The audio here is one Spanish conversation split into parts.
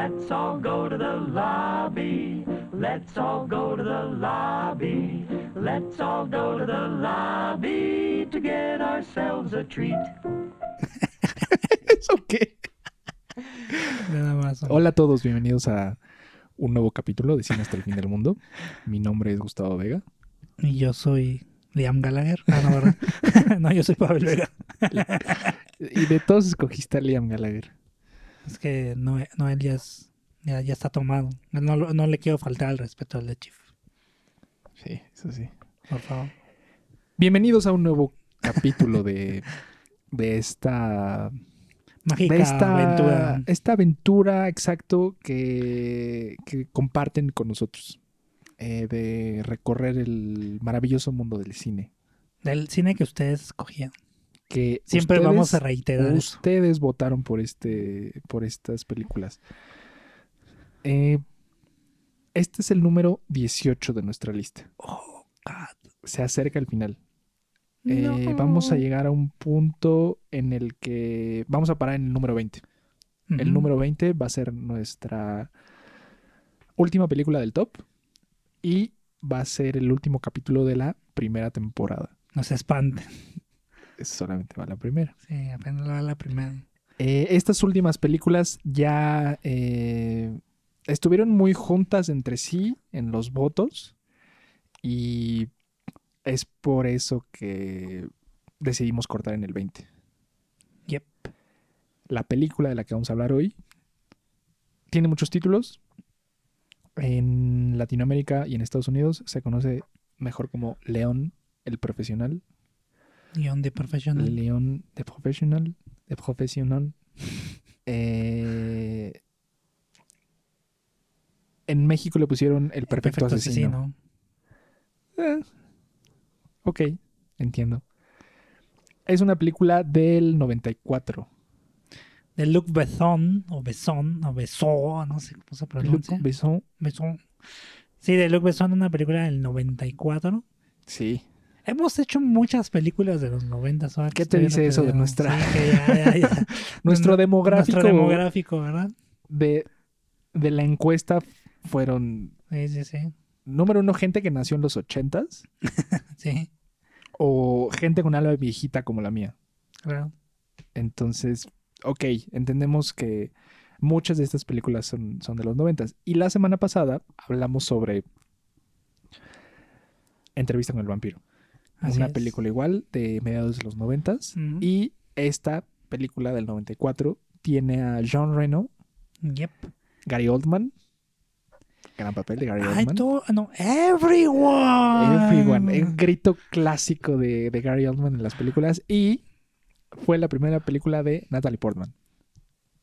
Let's all go to the lobby. Let's all go to the lobby. Let's all go to the lobby to get ourselves a treat. ¿Eso qué? Nada más. Hola a todos, bienvenidos a un nuevo capítulo de Cine hasta el fin del mundo. Mi nombre es Gustavo Vega. Y yo soy Liam Gallagher. Ah, no, ¿verdad? no, yo soy Pavel Vega. Y de todos escogiste a Liam Gallagher. Es que Noé, Noel ya, es- ya, ya está tomado. No, le quiero faltar al respeto al de Chief. Sí, eso sí. Por favor. Bienvenidos a un nuevo capítulo de, de esta Mágica de esta aventura. esta aventura, exacto, que, que comparten con nosotros. eh, de recorrer el maravilloso mundo del cine. Del cine que ustedes escogían. Que Siempre ustedes- vamos a reiterar eso. Ustedes votaron por este, por estas películas. Eh, este es el número 18 de nuestra lista. Oh, God. Se acerca el final. Eh, No. Vamos a llegar a un punto en el que vamos a parar en el número 20. El número 20 va a ser nuestra última película del top y va a ser el último capítulo de la primera temporada. No se espanten. Solamente va la primera. Sí, apenas va la primera. Eh, estas últimas películas ya eh, estuvieron muy juntas entre sí en los votos y es por eso que decidimos cortar en el 20. Yep. La película de la que vamos a hablar hoy tiene muchos títulos. En Latinoamérica y en Estados Unidos se conoce mejor como León el Profesional. Guión de profesional. León de Profesional. De Profesional. Eh, en México le pusieron El Perfecto, asesino. Eh, ok, entiendo. Es una película del 94. De Luc Besson, o Besson, o Besson, no sé cómo se Luc pronuncia. Besson. Besson. Sí, de Luc Besson, una película del 94. Sí. Hemos hecho muchas películas de los 90. ahora que ¿Qué te dice eso de nuestra- Sí, que ya, ya, ya. Nuestro demográfico, Nuestro demográfico, ¿verdad? De, de la encuesta fueron, Sí, sí, sí. número uno, gente que nació en los 80s Sí, o gente con alma viejita como la mía. claro. Entonces, ok, entendemos que muchas de estas películas son, son de los noventas. Y la semana pasada hablamos sobre Entrevista con el vampiro. Así una es. película igual de mediados de los noventas. Ujú. Y esta película del 94 tiene a John Reno, Yep. Gary Oldman. Gran papel de Gary Ay, Oldman. todo, no, everyone. Everyone, un grito clásico de, de Gary Oldman en las películas. Y fue la primera película de Natalie Portman.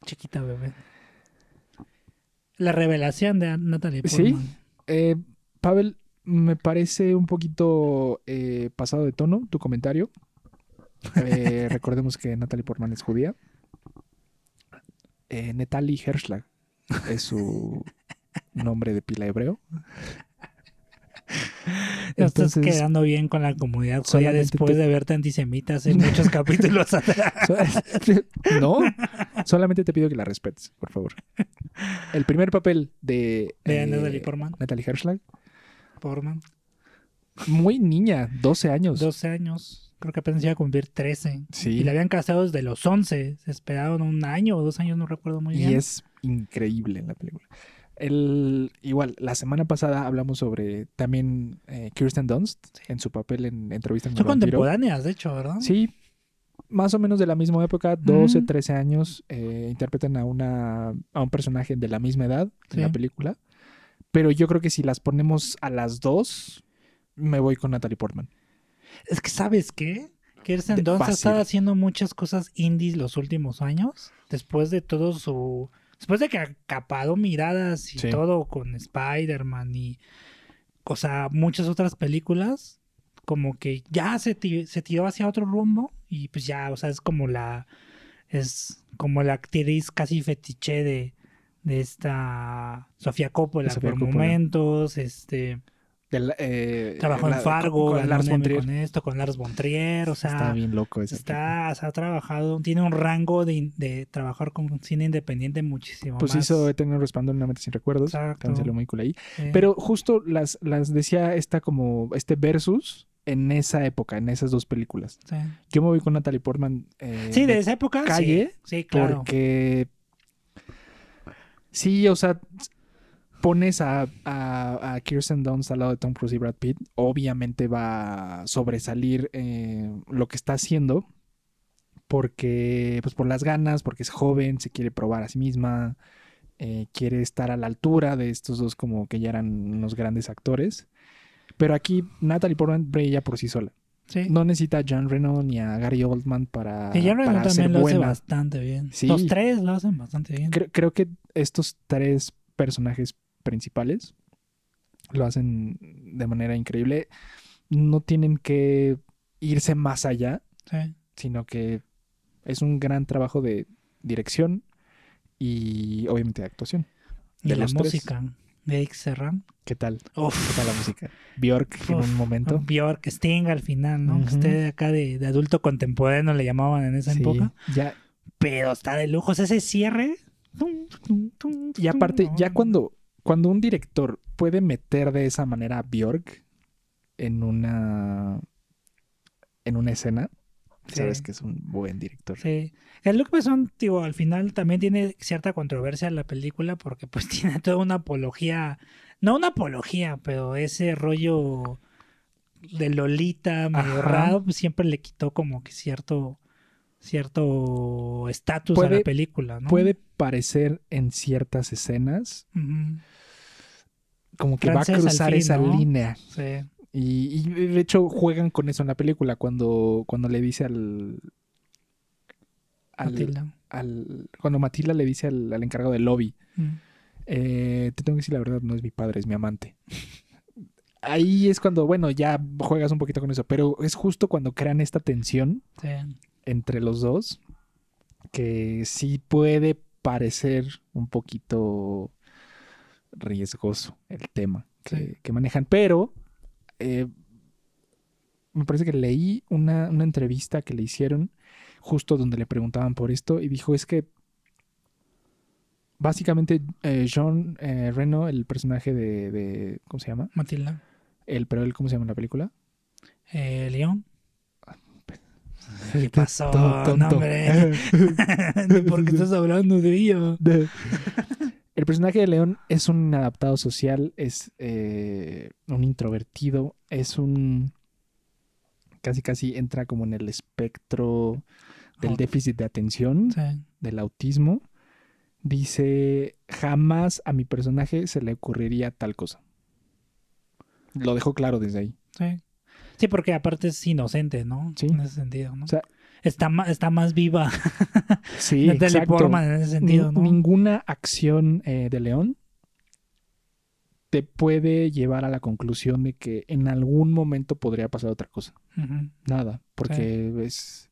Chiquita bebé. La revelación de Natalie Sí. Portman. Eh, Pavel, me parece un poquito eh, pasado de tono tu comentario. Eh, recordemos que Natalie Portman es judía. Eh, Natalie Herschlag es su nombre de pila hebreo. Estás quedando bien con la comunidad judía después te- de verte antisemitas en muchos capítulos atrás. so- no, solamente te pido que la respetes, por favor. El primer papel de, De eh, Natalie Portman. Natalie Herschlag, Portman. muy niña, 12 años. 12 años. Creo que apenas iba a cumplir 13. Sí. Y la habían casado desde los 11. Se esperaron un año o dos años, no recuerdo muy Y bien. es increíble en la película. El, igual, la semana pasada hablamos sobre también eh, Kirsten Dunst en su papel en Entrevista con Son contemporáneas, de hecho, ¿verdad? Sí, más o menos de la misma época, 12, Mm. 13 años, eh, interpretan a, una, a un personaje de la misma edad en la película. Pero yo creo que si las ponemos a las dos, me voy con Natalie Portman. Es que, ¿sabes qué? Kirsten Dunst ha estado haciendo muchas cosas indies los últimos años. Después de todo su. Después de que ha acapado miradas y Sí. todo con Spider-Man y. O sea, muchas otras películas. Como que ya se, se tiró hacia otro rumbo. Y pues ya, o sea, es como la. Es como la actriz casi fetiche de. De esta Sofía Coppola De Sofía por Coppola. momentos. Este. Del, eh, Trabajó la- en Fargo, con, ganó Lars von Trier. con esto, con Lars von Trier, o sea, Está bien loco ese. está, ha trabajado, tiene un rango de, de trabajar con cine independiente muchísimo Pues más. hizo Eterno Resplandor en una mente sin recuerdos. Salió muy cool ahí. Sí. Pero justo las, las decía esta como este versus en esa época, en esas dos películas. Sí, Yo me voy con Natalie Portman. eh, Sí, de esa época, sí. calle, Sí, claro. Porque sí, o sea, pones a, a, Kirsten Dunst al lado de Tom Cruise y Brad Pitt, obviamente va a sobresalir eh, lo que está haciendo. Porque, pues por las ganas, porque es joven, se quiere probar a sí misma, eh, quiere estar a la altura de estos dos como que ya eran unos grandes actores. Pero aquí Natalie Portman brilla por sí sola. Sí. No necesita a John Reno ni a Gary Oldman para, Y Jean Reno también lo hace buena. bastante bien. Sí. Los tres lo hacen bastante bien. Creo, creo que estos tres personajes principales lo hacen de manera increíble. No tienen que irse más allá, Sí. sino que es un gran trabajo de dirección y obviamente de actuación. De, la tres. De Eric. ¿Qué tal? Uf. ¿Qué tal la música? Bjork en un momento. Bjork, Sting al final, ¿no? Que Ujú. esté acá de, de adulto contemporáneo le llamaban en esa Sí, época. ya, Pero está de lujo. O sea, ese cierre. y aparte, ya cuando, cuando un director puede meter de esa manera a Bjork en una en una escena, Sí. sabes que es un buen director. Sí. El Luke Besson, digo, al final también tiene cierta controversia en la película porque pues tiene toda una apología, no una apología, pero ese rollo de Lolita medio raro, pues, siempre le quitó como que cierto cierto estatus a la película, ¿no? Puede parecer en ciertas escenas como que va a cruzar fin, esa ¿no? línea. Sí. Y, y de hecho juegan con eso en la película cuando, cuando le dice al, al, Matilda. al- cuando Matilda le dice al, al encargado del lobby, Mm. eh, te tengo que decir la verdad, no es mi padre, es mi amante. Ahí es cuando, bueno, ya juegas un poquito con eso, pero es justo cuando crean esta tensión Sí. entre los dos que sí puede parecer un poquito riesgoso el tema que, Sí. que manejan, pero eh, me parece que leí una, una entrevista que le hicieron justo donde le preguntaban por esto y dijo es que básicamente eh, John eh, Reno, el personaje de, de- ¿cómo se llama? Matilda. El, pero él, ¿cómo se llama en la película? Eh, León. ¿Qué pasó? Tonto. No, hombre. ¿Por qué estás hablando de ello? El personaje de León es un adaptado social, es eh, un introvertido, es un... Casi casi entra como en el espectro del Oh. déficit de atención, Sí. del autismo. Dice, jamás a mi personaje se le ocurriría tal cosa. Lo dejó claro desde ahí. Sí. Sí, porque aparte es inocente, ¿no? Sí. En ese sentido, ¿no? O sea, está, está más viva Sí, exacto. Portman en ese sentido. Ninguna acción eh, de León te puede llevar a la conclusión de que en algún momento podría pasar otra cosa. Nada, porque es,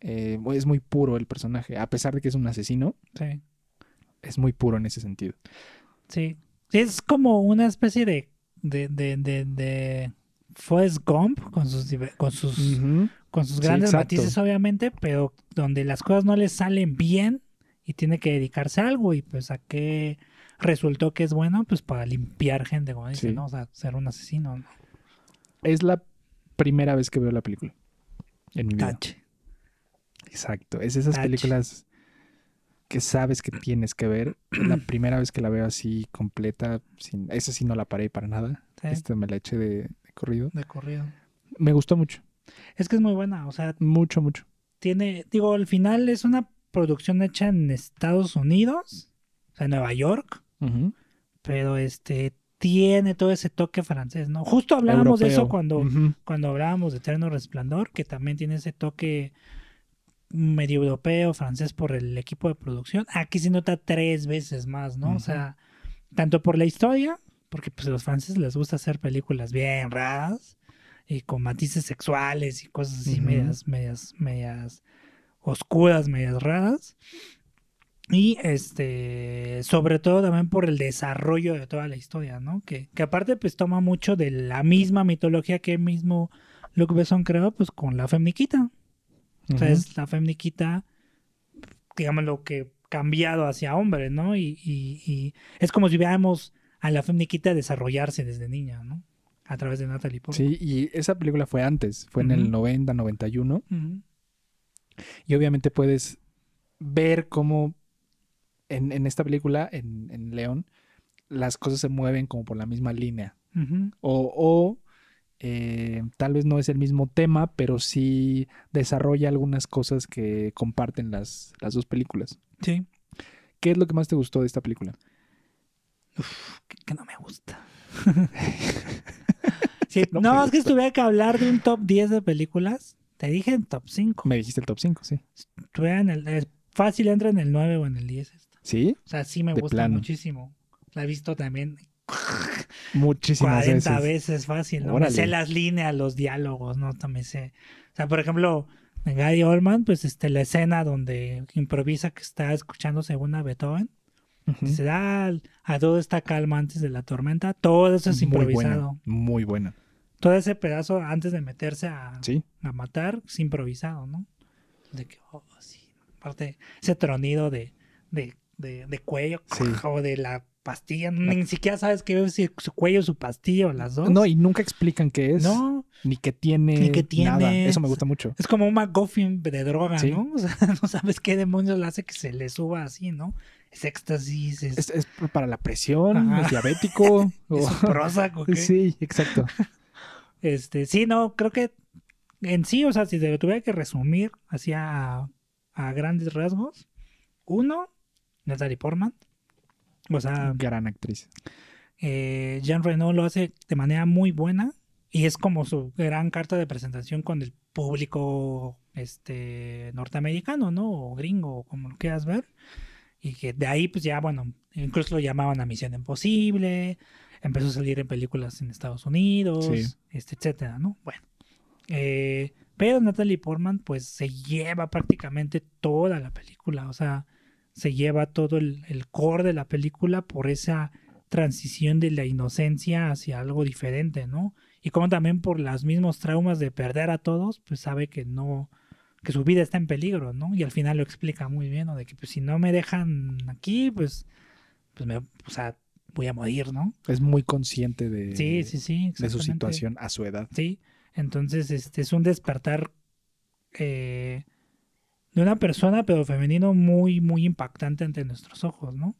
eh, es muy puro el personaje. A pesar de que es un asesino, Sí. es muy puro en ese sentido. Sí. Es como una especie de. de, de, de, de Forrest Gump con sus, con sus, con sus Sí, grandes exacto. matices, obviamente, pero donde las cosas no le salen bien y tiene que dedicarse a algo y pues a qué resultó que es bueno, pues para limpiar gente, como dice, Sí. ¿no? O sea, ser un asesino, ¿no? Es la primera vez que veo la película. En mi vida. Tache. Exacto. Es esas Tache. películas que sabes que tienes que ver. la primera vez que la veo así completa, sin, esa sí no la paré para nada. Sí, Esta me la eché de, de corrido. de corrido. Me gustó mucho. Es que es muy buena, o sea, Mucho, mucho. tiene, digo, al final es una producción hecha en Estados Unidos, o sea, en Nueva York, pero este tiene todo ese toque francés, ¿no? Justo hablábamos de eso cuando, cuando hablábamos de Eterno Resplandor, que también tiene ese toque medio europeo, francés por el equipo de producción. Aquí se nota tres veces más, ¿no? O sea, tanto por la historia, porque pues a los franceses les gusta hacer películas bien raras y con matices sexuales y cosas así medias, medias, medias oscuras, medias raras. Y este, sobre todo también por el desarrollo de toda la historia, ¿no? Que, que aparte pues toma mucho de la misma mitología que mismo Luc Besson creó pues con la femniquita. O sea, Ujú. es la femniquita, digamos lo que cambiado hacia hombre, ¿no? Y, y- y es como si viéramos a la femniquita desarrollarse desde niña, ¿no? A través de Natalie Portman. Sí, y esa película fue antes, fue en el Ujú. 90, 91. Ujú. Y obviamente puedes ver cómo en, en esta película, en, en León, las cosas se mueven como por la misma línea. O, o, eh, tal vez no es el mismo tema, pero sí desarrolla algunas cosas que comparten las, las dos películas. Sí. ¿Qué es lo que más te gustó de esta película? que, que no me gusta. Sí, No es que si tuviera que hablar de un top 10 de películas. Te dije en top 5. Me dijiste el top 5, sí. Estuviera en el, es fácil entra en el 9 o en el 10. esta. ¿Sí? O sea, sí me De gusta plano. muchísimo. La he visto también Muchísimas 40 veces. veces fácil. ¿no? Me sé las líneas, los diálogos, ¿no? También sé. O sea, por ejemplo, en Gary Oldman, pues este, la escena donde improvisa que está escuchando según a Beethoven. Se da a todo está calma antes de la tormenta. Todo eso es Muy improvisado. buena, muy buena. Todo ese pedazo antes de meterse a, Sí, a matar es improvisado, ¿no? De que, oh, sí. Aparte, ese tronido de, de, de, de cuello Sí. o de la pastilla. Ni siquiera sabes qué es si su cuello o su pastilla o las dos. No, y nunca explican qué es. No, Ni que tiene. Ni qué tiene. Nada. Eso me gusta mucho. es como un McGuffin de droga, Sí. ¿no? O sea, no sabes qué demonios le hace que se le suba así, ¿no? Es éxtasis, es, Es, es para la presión, Ajá. es diabético. o- es un Prozac, ¿o qué? Sí, exacto. Este, sí, no, creo que en sí, o sea, si se lo tuviera que resumir hacia a, a grandes rasgos, uno, Natalie Portman. O sea, Gran actriz. eh, Jean Reno lo hace de manera muy buena y es como su gran carta de presentación con el público este norteamericano, ¿no? O gringo, o como lo quieras ver. Y que de ahí, pues ya, bueno, incluso lo llamaban a Misión Imposible, empezó a salir en películas en Estados Unidos, Sí. este, etcétera, ¿no? Bueno. Eh, pero Natalie Portman, pues se lleva prácticamente toda la película, o sea, se lleva todo el, el core de la película por esa transición de la inocencia hacia algo diferente, ¿no? Y como también por los mismos traumas de perder a todos, pues sabe que no, que su vida está en peligro, ¿no? Y al final lo explica muy bien, ¿no? De que pues si no me dejan aquí, pues, pues me, o sea, voy a morir, ¿no? Es muy consciente de, Sí, sí, sí. de su situación a su edad. Sí, entonces este es un despertar eh, de una persona, pero femenino, muy, muy impactante ante nuestros ojos, ¿no?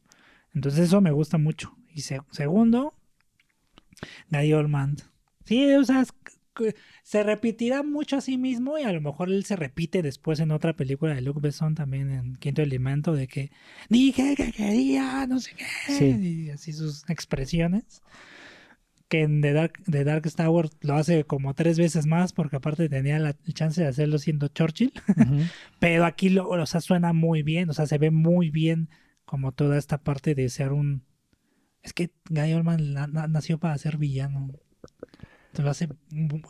Entonces eso me gusta mucho. Y se- segundo, Gary Oldman. Sí, o sea, se repetirá mucho a sí mismo y a lo mejor él se repite después en otra película de Luc Besson también en Quinto Elemento de que dije que quería, no sé qué, Sí. y así sus expresiones que en The Dark, The Dark Tower lo hace como tres veces más, porque aparte tenía la chance de hacerlo siendo Churchill. Pero aquí lo, o sea, suena muy bien, o sea, se ve muy bien como toda esta parte de ser un... Es que Guy Oldman na- na- nació para ser villano. Se lo hace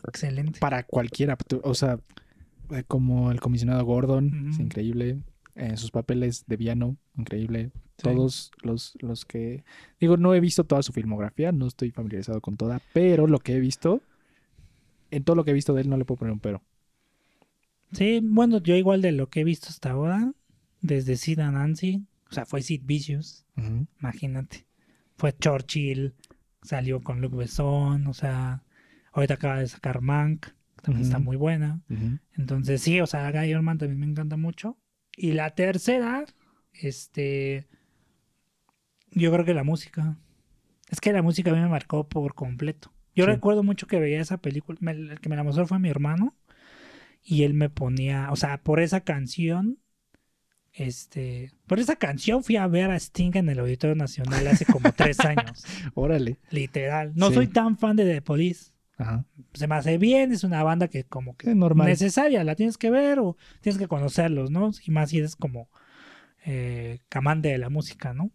excelente. Para cualquiera. O sea, eh, como el comisionado Gordon, es increíble. Eh, sus papeles de villano, increíble. Sí. Todos los, los que... Digo, no he visto toda su filmografía, no estoy familiarizado con toda, pero lo que he visto, en todo lo que he visto de él no le puedo poner un pero. Sí, bueno, yo igual de lo que he visto hasta ahora, desde Sid and Nancy, o sea, fue Sid Vicious, imagínate. Fue Churchill, salió con Luc Besson, o sea, ahorita acaba de sacar Mank, que también está muy buena. Entonces, sí, o sea, Guy Oldman también me encanta mucho. Y la tercera, este. Yo creo que la música. Es que la música a mí me marcó por completo. Yo Sí. recuerdo mucho que veía esa película. me- el que me la mostró fue mi hermano. Y él me ponía. O sea, por esa canción. Este. Por esa canción fui a ver a Sting en el Auditorio Nacional hace como tres años. Órale. Literal. No Sí. soy tan fan de The Police Ajá. se me hace bien, es una banda que como que Es normal. necesaria, la tienes que ver o tienes que conocerlos, ¿no? Y más si eres como eh, amante de la música, ¿no?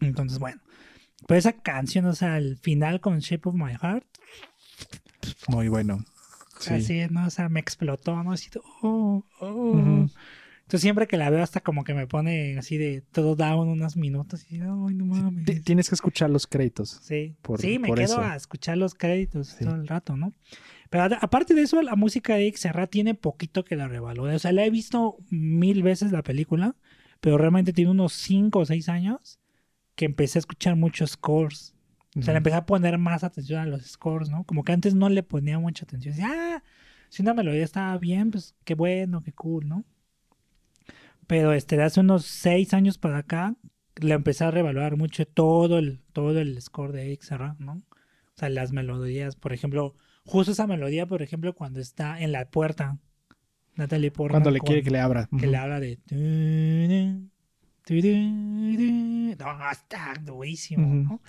Entonces, bueno, pues esa canción, o sea, al final con Shape of My Heart, Muy bueno. Sí. así, ¿no? O sea, me explotó, ¿no? Así, oh, oh. Entonces siempre que la veo hasta como que me pone así de todo down unos minutos y ay, no mames. Ti- Tienes que escuchar los créditos. Sí, por- sí, me por quedo eso. a escuchar los créditos Sí. todo el rato, ¿no? Pero aparte de eso, la música de Eric Serra tiene poquito que la revalore. O sea, la he visto mil veces la película, pero realmente tiene unos cinco o seis años que empecé a escuchar muchos scores. O sea, le empecé a poner más atención a los scores, ¿no? Como que antes no le ponía mucha atención. Decía, ah, si una melodía estaba bien, pues qué bueno, qué cool, ¿no? Pero este, de hace unos seis años para acá, le empecé a revaluar mucho todo el, todo el score de Eric Serra, ¿no? O sea, las melodías, por ejemplo, justo esa melodía, por ejemplo, cuando está en la puerta, Natalie Portman. Cuando le con- quiere que le abra. que le habla de. No, está durísimo, Ujú. ¿no?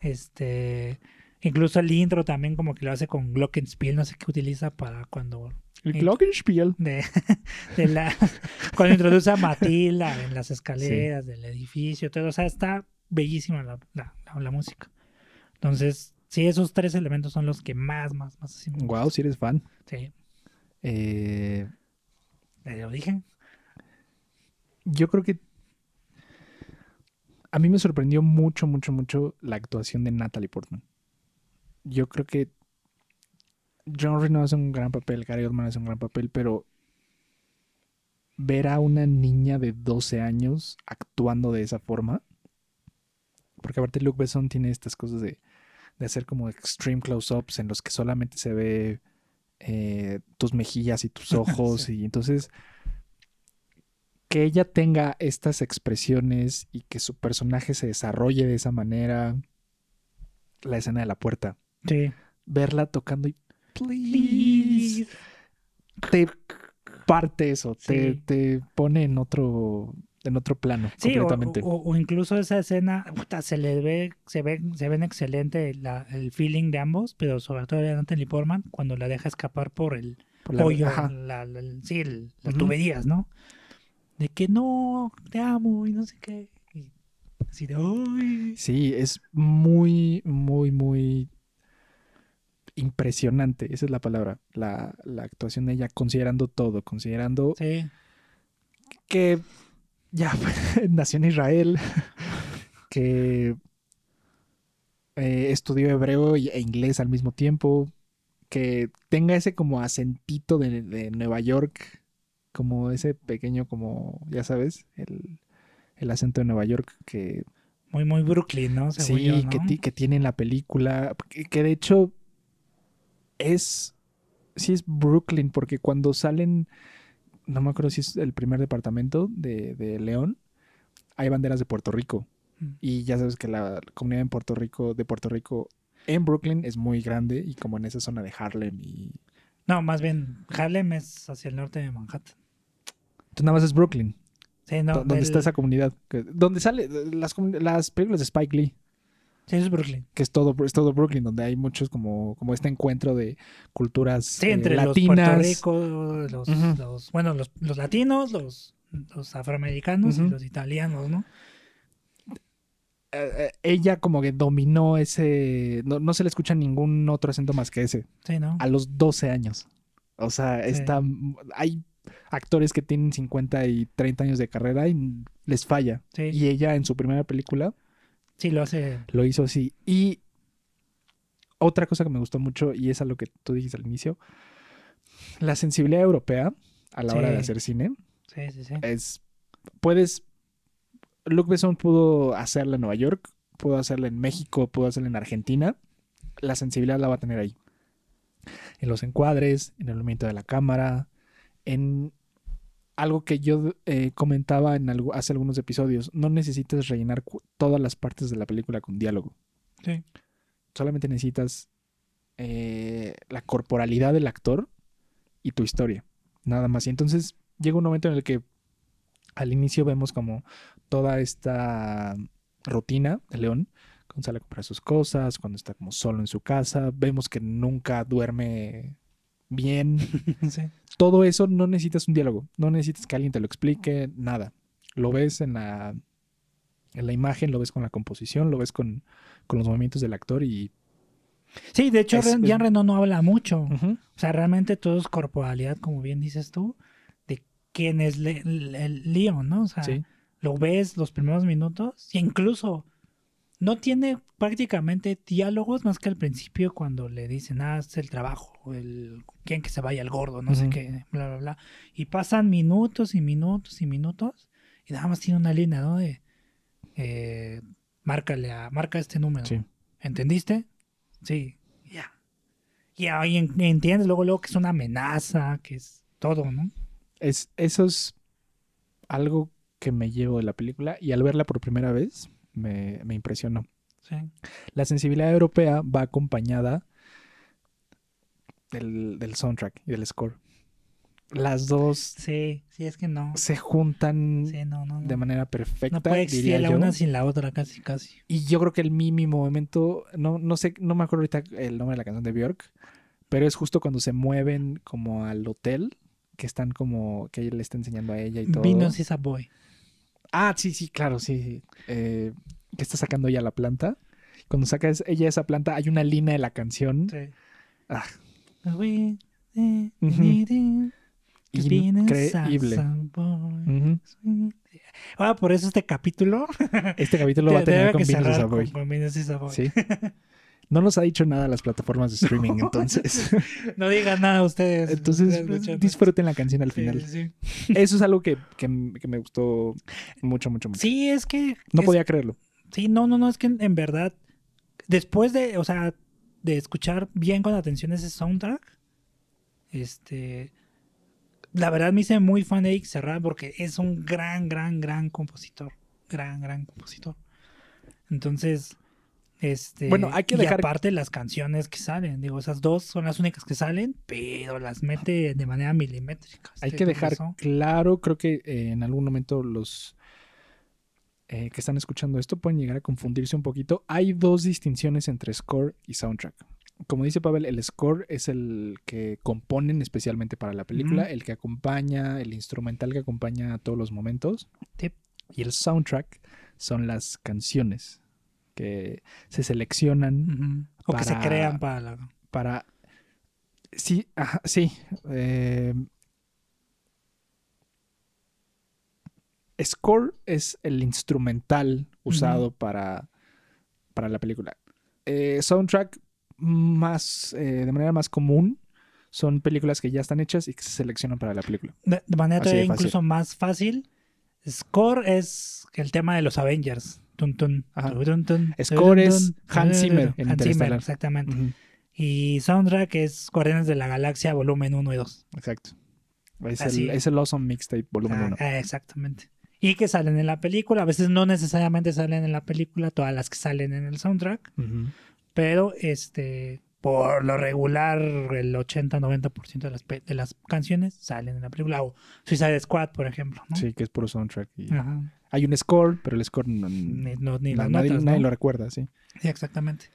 Este. Incluso el intro también, como que lo hace con Glockenspiel, no sé qué utiliza para cuando. El Glockenspiel. De, de la, cuando introduce a Matilda en las escaleras del edificio, todo. O sea, está bellísima la, la, la- música. Entonces, sí, esos tres elementos son los que más, más, más. así Wow, si eres fan. Sí, Eh, lo dije. yo creo que a mí me sorprendió mucho, mucho, mucho la actuación de Natalie Portman. Yo creo que John Reno hace un gran papel, Gary Oldman hace un gran papel, pero ver a una niña de 12 años actuando de esa forma, porque aparte Luke Besson tiene estas cosas de, de hacer como extreme close-ups en los que solamente se ve eh, tus mejillas y tus ojos, Sí. y entonces que ella tenga estas expresiones y que su personaje se desarrolle de esa manera. La escena de la puerta. Sí. Verla tocando y please, te parte eso, te, Sí. te pone en otro en otro plano Sí, o, completamente. o- o incluso esa escena, puta, se le ve, se ve, se ven excelente la- el feeling de ambos, pero sobre todo de Natalie Portman cuando la deja escapar por el Por la- ajá. la- la- sí, el- las tuberías, ¿no? De que no, te amo y no sé qué. Así de, "Ay". Sí, es muy, muy, muy impresionante. Esa es la palabra. La, la actuación de ella, considerando todo, considerando Sí, que ya nació en Israel, que eh, estudió hebreo e inglés al mismo tiempo, que tenga ese como acentito de, de Nueva York, como ese pequeño como, ya sabes, el, el acento de Nueva York que muy, muy Brooklyn, ¿no? Según sí, yo, ¿no? que, ti- que tiene en la película, que, que de hecho es, sí es Brooklyn, porque cuando salen, no me acuerdo si es el primer departamento de, de León, hay banderas de Puerto Rico. Mm. Y ya sabes que la comunidad en Puerto Rico, de Puerto Rico, en Brooklyn es muy grande y como en esa zona de Harlem y... No, más bien, Harlem es hacia el norte de Manhattan. Entonces nada más es Brooklyn, Sí, no, el- está esa comunidad, donde sale las, las películas de Spike Lee. Sí, es Brooklyn. que es todo, es todo Brooklyn, donde hay muchos como, como este encuentro de culturas Sí, eh, latinas. los Puerto Rico, los, bueno, los, los latinos, los, los afroamericanos y los italianos, ¿no? Eh, eh, ella como que dominó ese, no, no se le escucha ningún otro acento más que ese, Sí, ¿no? a los 12 años. O sea, Sí. está, hay actores que tienen 50 y 30 años de carrera y les falla. Sí, Y ella en su primera película sí lo hace. lo hizo así. Y otra cosa que me gustó mucho, y es a lo que tú dijiste al inicio, la sensibilidad europea a la hora de hacer cine. Sí, sí, sí. es puedes Luc Besson pudo hacerla en Nueva York, pudo hacerla en México, pudo hacerla en Argentina. La sensibilidad la va a tener ahí. En los encuadres, en el movimiento de la cámara, en algo que yo eh, comentaba en algo, hace algunos episodios, no necesitas rellenar todas las partes de la película con diálogo. Sí. Solamente necesitas eh, la corporalidad del actor y tu historia. Nada más. Y entonces llega un momento en el que al inicio vemos como toda esta rutina de León, cuando sale a comprar sus cosas, cuando está como solo en su casa, vemos que nunca duerme bien. sí. Todo eso no necesitas un diálogo, no necesitas que alguien te lo explique, nada. Lo ves en la, en la imagen, lo ves con la composición, lo ves con, con los movimientos del actor y... Sí, de hecho, Es- Jean Reno no habla mucho. O sea, realmente todo es corporalidad, como bien dices tú, de quién es Le- Le- el Leon, ¿no? O sea, Sí. lo ves los primeros minutos y incluso no tiene prácticamente diálogos más que al principio cuando le dicen, ah, es el trabajo, el quién que se vaya el gordo, no sé qué, bla, bla, bla. Y pasan minutos y minutos y minutos y nada más tiene una línea, ¿no? De, eh, márcale a, marca este número. Sí. ¿Entendiste? Sí, ya. Y ahí en- entiendes luego, luego que es una amenaza, que es todo, ¿no? Es, eso es algo que me llevo de la película y al verla por primera vez me, me impresionó. Sí. La sensibilidad europea va acompañada del, del soundtrack y del score. Las dos Sí, sí, es que no. se juntan Sí, no, no. no. de manera perfecta, No puede existir la yo. una sin la otra, casi, casi. Y yo creo que el mi, mi momento, no, no sé, no me acuerdo ahorita el nombre de la canción de Björk, pero es justo cuando se mueven como al hotel, que están como, que ella le está enseñando a ella y todo. Venus is a boy. Ah, sí, sí, claro, sí. sí. Eh, que está sacando ella la planta. Cuando saca ella esa planta, hay una línea de la canción. Sí. Ah. We- a Increíble. Ahora, por eso este capítulo Este capítulo va a tener con cerrar Savoy. con, a boy. Sí. No nos ha dicho nada las plataformas de streaming, entonces. No digan nada ustedes. entonces, disfruten la canción al final. sí, sí. Eso es algo que, que, que me gustó mucho, mucho, mucho. Sí, es que. No es- podía creerlo. Sí, no, no, no, es que en, en verdad, después de, o sea, de escuchar bien con atención ese soundtrack, este, la verdad me hice muy fan de Eric Serra porque es un gran, gran, gran compositor, gran, gran compositor. Entonces, este, Bueno, hay que y dejar- aparte las canciones que salen, digo, esas dos son las únicas que salen, pero las mete de manera milimétrica. Hay este que dejar claro, creo que eh, en algún momento los eh, que están escuchando esto pueden llegar a confundirse un poquito. Hay dos distinciones entre score y soundtrack. Como dice Pavel, el score es el que componen especialmente para la película, el que acompaña, el instrumental que acompaña a todos los momentos. Y el soundtrack son las canciones que se seleccionan. O que se crean para la... para... Sí, ajá, sí. eh, Score es el instrumental usado para, para la película. Eh, soundtrack, más, eh, de manera más común, son películas que ya están hechas y que se seleccionan para la película. De, de manera todavía incluso más fácil. Score es el tema de los Avengers. Tun, Score es Hans Zimmer en Hans Zimmer, exactamente. Y soundtrack es Guardianes de la Galaxia volumen 1 y 2. Exacto. Es Así el, es. es el Awesome Mixtape volumen Ah, 1. ah, exactamente. Y que salen en la película. A veces no necesariamente salen en la película, todas las que salen en el soundtrack. Pero este por lo regular, el 80-90% de las, de las canciones salen en la película. O Suicide Squad, por ejemplo. ¿no? Sí, que es puro soundtrack. y- Ajá. Hay un score, pero el score no, Ni, no- ni nadie, notas, nadie lo recuerda, sí. Sí, exactamente.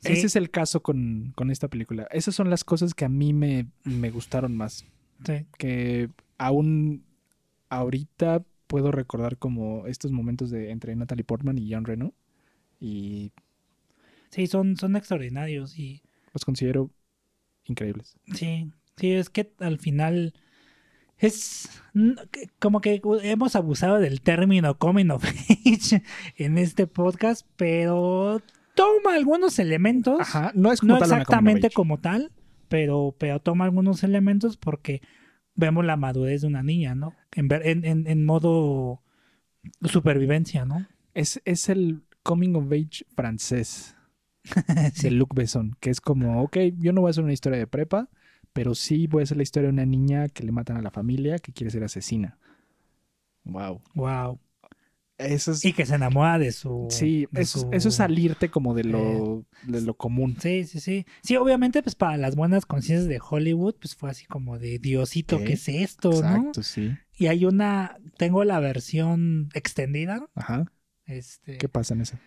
Sí, Ese es el caso con, con esta película. Esas son las cosas que a mí me, me gustaron más. sí. Que aún ahorita puedo recordar como estos momentos de entre Natalie Portman y John Reno. Y Sí, son, son extraordinarios. Y los considero increíbles. sí, sí, es que al final es como que hemos abusado del término coming of age en este podcast, pero toma algunos elementos. Ajá, no es como no tal exactamente como tal, pero, pero toma algunos elementos porque vemos la madurez de una niña, ¿no? En, ver- en, en, en modo supervivencia, ¿no? Es, es el coming of age francés Sí. de Luc Besson, que es como, ok, yo no voy a hacer una historia de prepa, pero sí voy a hacer la historia de una niña que le matan a la familia, que quiere ser asesina. Wow. Wow. Eso es, Y que se enamora de su. sí, de eso, su- eso es salirte como de lo, de lo común. Sí, sí, sí. Sí, obviamente, pues para las buenas conciencias de Hollywood, pues fue así como de Diosito, ¿Qué? ¿qué es esto, no? Exacto, sí. Y hay una, tengo la versión extendida. Ajá. Este, ¿Qué pasa en esa?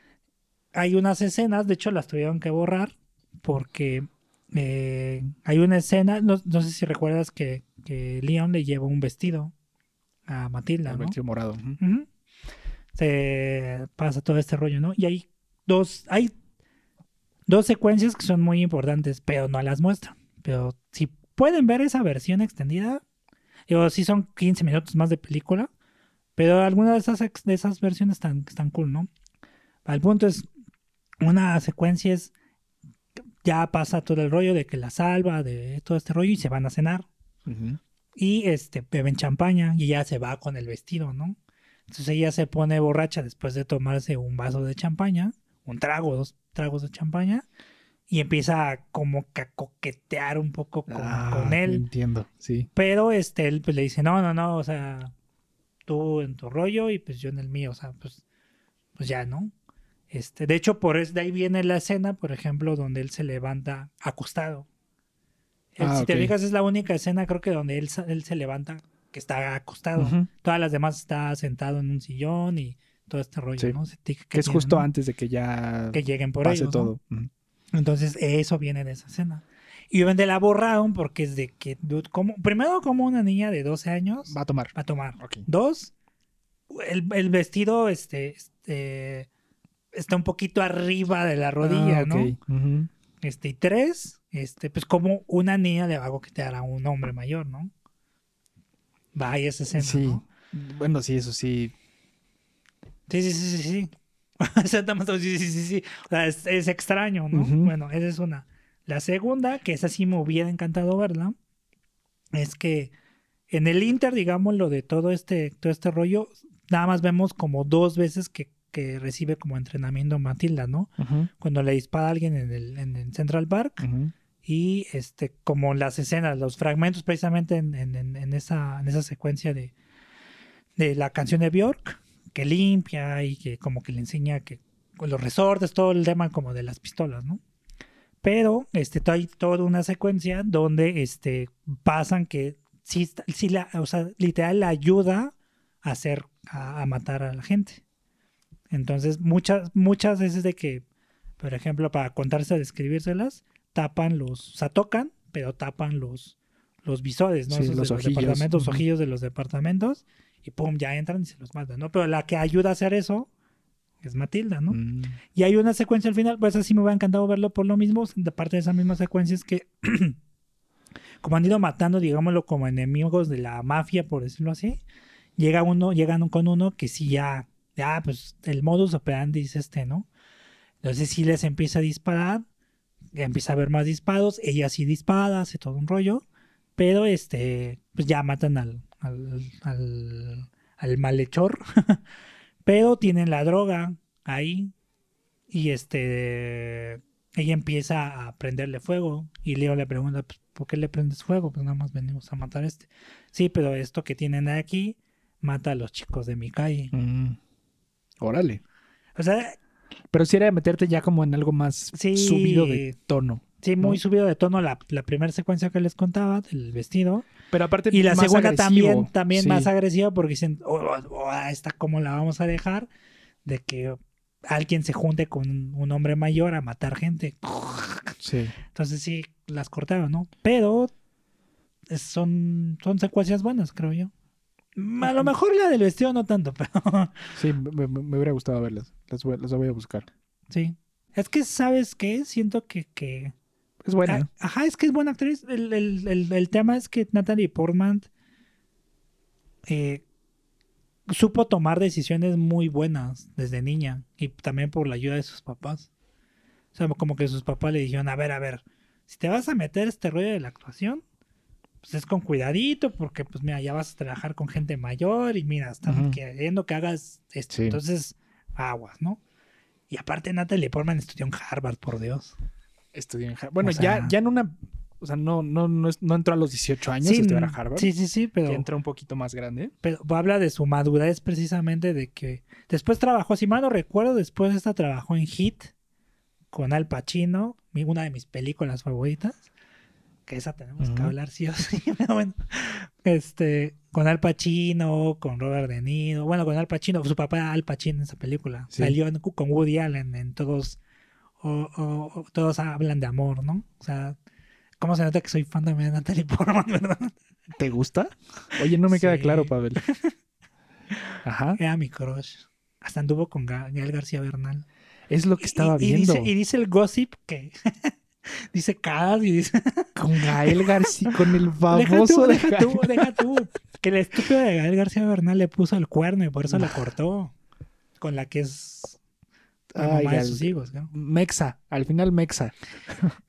hay unas escenas, de hecho las tuvieron que borrar porque eh, hay una escena, no, no sé si recuerdas que, que Leon le lleva un vestido a Matilda, ¿no? vestido morado. Ujú. Se pasa todo este rollo, ¿no? Y hay dos, hay dos secuencias que son muy importantes, pero no las muestran. Pero si pueden ver esa versión extendida, Digo, sí son 15 minutos más de película, pero algunas de esas, de esas versiones están, están cool, ¿no? El punto es, una secuencia es, ya pasa todo el rollo de que la salva, de todo este rollo, y se van a cenar. Y este, beben champaña y ella se va con el vestido, ¿no? Entonces ella se pone borracha después de tomarse un vaso de champaña, un trago, dos tragos de champaña, y empieza a como que a coquetear un poco con, Ah, con él. Entiendo, sí. Pero este, él pues le dice, no, no, no, o sea, tú en tu rollo y pues yo en el mío, o sea, pues, pues ya, ¿no? Este, de hecho, por eso de ahí viene la escena, por ejemplo, donde él se levanta acostado. Él, Ah, si te fijas, es la única escena, creo que donde él, él se levanta que está acostado. Todas las demás está sentado en un sillón y todo este rollo, Sí. ¿no? Ese tic Que es justo antes de que ya que lleguen por pase ellos, ¿no? todo. Entonces, eso viene de esa escena. Y obviamente la borraron porque es de que, dude, como, primero, como una niña de 12 años Va a tomar. va a tomar. Dos, el, el vestido este, este, está un poquito arriba de la rodilla, Ah, ¿no? Este, y tres, este, pues como una niña le va a coquetear a un hombre mayor, ¿no? Vaya esa escena, Sí. ¿no? Bueno, sí, eso sí. Sí, sí, sí, sí, sí. Sí, sí, sí, sí. O sea, es, es extraño, ¿no? Bueno, esa es una. La segunda, que esa sí me hubiera encantado verla, es que en el Inter, digamos, lo de todo este, todo este rollo, nada más vemos como dos veces que, que recibe como entrenamiento Matilda, ¿no? Cuando le dispara a alguien en el, en el Central Park. Y este, como las escenas, los fragmentos precisamente en, en- esa, en esa secuencia de, de la canción de Bjork, que limpia y que como que le enseña que los resortes, todo el tema como de las pistolas, ¿no? Pero este, hay toda una secuencia donde este, pasan que sí, sí la, o sea, literal la ayuda a hacer, a, a matar a la gente. Entonces, muchas, muchas veces de que, por ejemplo, para contarse, describírselas, tapan los, o sea, tocan, pero tapan los, los visores, ¿no? Sí, Esos los de ojillos. departamentos, Ujú. ojillos de los departamentos, y pum, ya entran y se los matan, ¿no? Pero la que ayuda a hacer eso es Matilda, ¿no? Mm. Y hay una secuencia al final, pues así me hubiera encantado verlo por lo mismo, de parte de esa misma secuencia es que como han ido matando, digámoslo, como enemigos de la mafia, por decirlo así, llega uno, llegan con uno que sí ya, ya, pues el modus operandi es este, ¿no? Entonces sí les empieza a disparar, empieza a haber más disparos, ella sí dispara, hace todo un rollo, pero este, pues ya matan al, al, al, al malhechor, pero tienen la droga ahí y este, ella empieza a prenderle fuego y Leo le pregunta, pues, ¿por qué le prendes fuego? Pues nada más venimos a matar a este. Sí, pero esto que tienen aquí mata a los chicos de mi calle. Mm. Órale. O sea, Pero si era de meterte ya como en algo más Sí. subido de tono. sí, muy ¿No? subido de tono la, la primera secuencia que les contaba del vestido. Pero aparte Y la más segunda agresivo. también, también Sí. más agresiva porque dicen, oh, oh, oh, esta cómo la vamos a dejar de que alguien se junte con un, hombre mayor a matar gente. Sí. Entonces sí, las cortaron, ¿no? Pero son, son secuencias buenas, creo yo. A lo mejor la del vestido no tanto, pero Sí, me, me- hubiera gustado verlas. Las voy, las voy a buscar. sí. Es que, ¿sabes qué? Siento que... que... Es buena. Ah, Ajá, es que es buena actriz. El, el- el- el tema es que Natalie Portman eh, supo tomar decisiones muy buenas desde niña y también por la ayuda de sus papás. O sea, como que sus papás le dijeron, a ver, a ver, si te vas a meter este rollo de la actuación, pues es con cuidadito porque pues mira, ya vas a trabajar con gente mayor y mira, están Ujú. queriendo que hagas esto. Sí. Entonces, aguas, ¿no? Y aparte Natalie Portman estudió en Harvard, por Dios. Estudió en Har- Bueno, O sea- ya, ya en una. O sea, no, no, no, es- no entró a los 18 años a estudiar a Harvard. Sí, sí, sí, pero, Ya entró un poquito más grande. pero habla de su madurez precisamente de que después trabajó, si mal no recuerdo, después de esta trabajó en Hit con Al Pacino, una de mis películas favoritas, que esa tenemos que hablar sí o sí, pero bueno, este, con Al Pacino, con Robert De Niro, bueno, con Al Pacino, su papá Al Pacino en esa película, Sí. salió en- con Woody Allen en todos, o, o- o todos hablan de amor, ¿no? O sea, ¿cómo se nota que soy fan también de Natalie Portman, verdad? ¿Te gusta? Oye, no me queda claro, Pavel. Ajá. Era mi crush. Hasta anduvo con Ga- Gael García Bernal. Es lo que estaba y, y viendo. dice, y dice el gossip que, Dice Cadas y dice. Con Gael García, con el Deja famoso tú, de deja tú, deja tú. Que el estúpido de Gael García Bernal le puso el cuerno y por eso lo cortó. Con la que es la Ay, mamá de Gael. sus hijos, ¿no? Mexa, al final Mexa.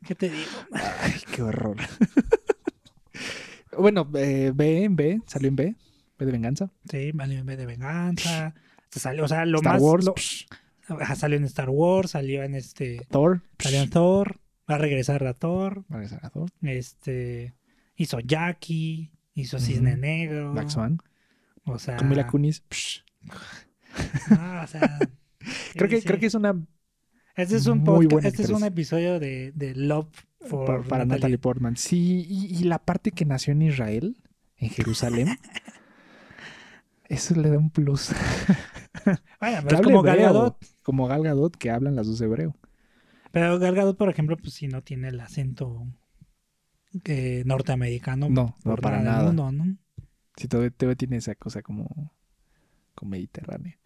¿Qué te digo? Ay, qué horror. bueno, eh, B, B, salió en B, B de venganza. Sí, valió en vez de venganza. Se salió, o sea, lo Star más. Wars, lo- salió en Star Wars, salió en este. Thor, Salió en Thor. Va a regresar a Thor. psh, regresar a Thor, Este. Hizo Jackie. Hizo Cisne. Negro. Black Swan, O sea. con Mila Kunis. no, o sea. Creo que, sí. creo que es una Este es un muy podcast- buena Este es un episodio de, de Love for por- para Natalie. Natalie Portman. Sí, y, y la parte que nació en Israel, en Jerusalén, eso le da un plus. Que pero es como Gal Gadot. Como Gal Gadot, que hablan las dos hebreo. Pero Gal Gadot, por ejemplo, pues sí no tiene el acento eh, norteamericano. No, no, para del nada. mundo, ¿no? Sí, todavía, todavía tiene esa cosa como, como mediterránea.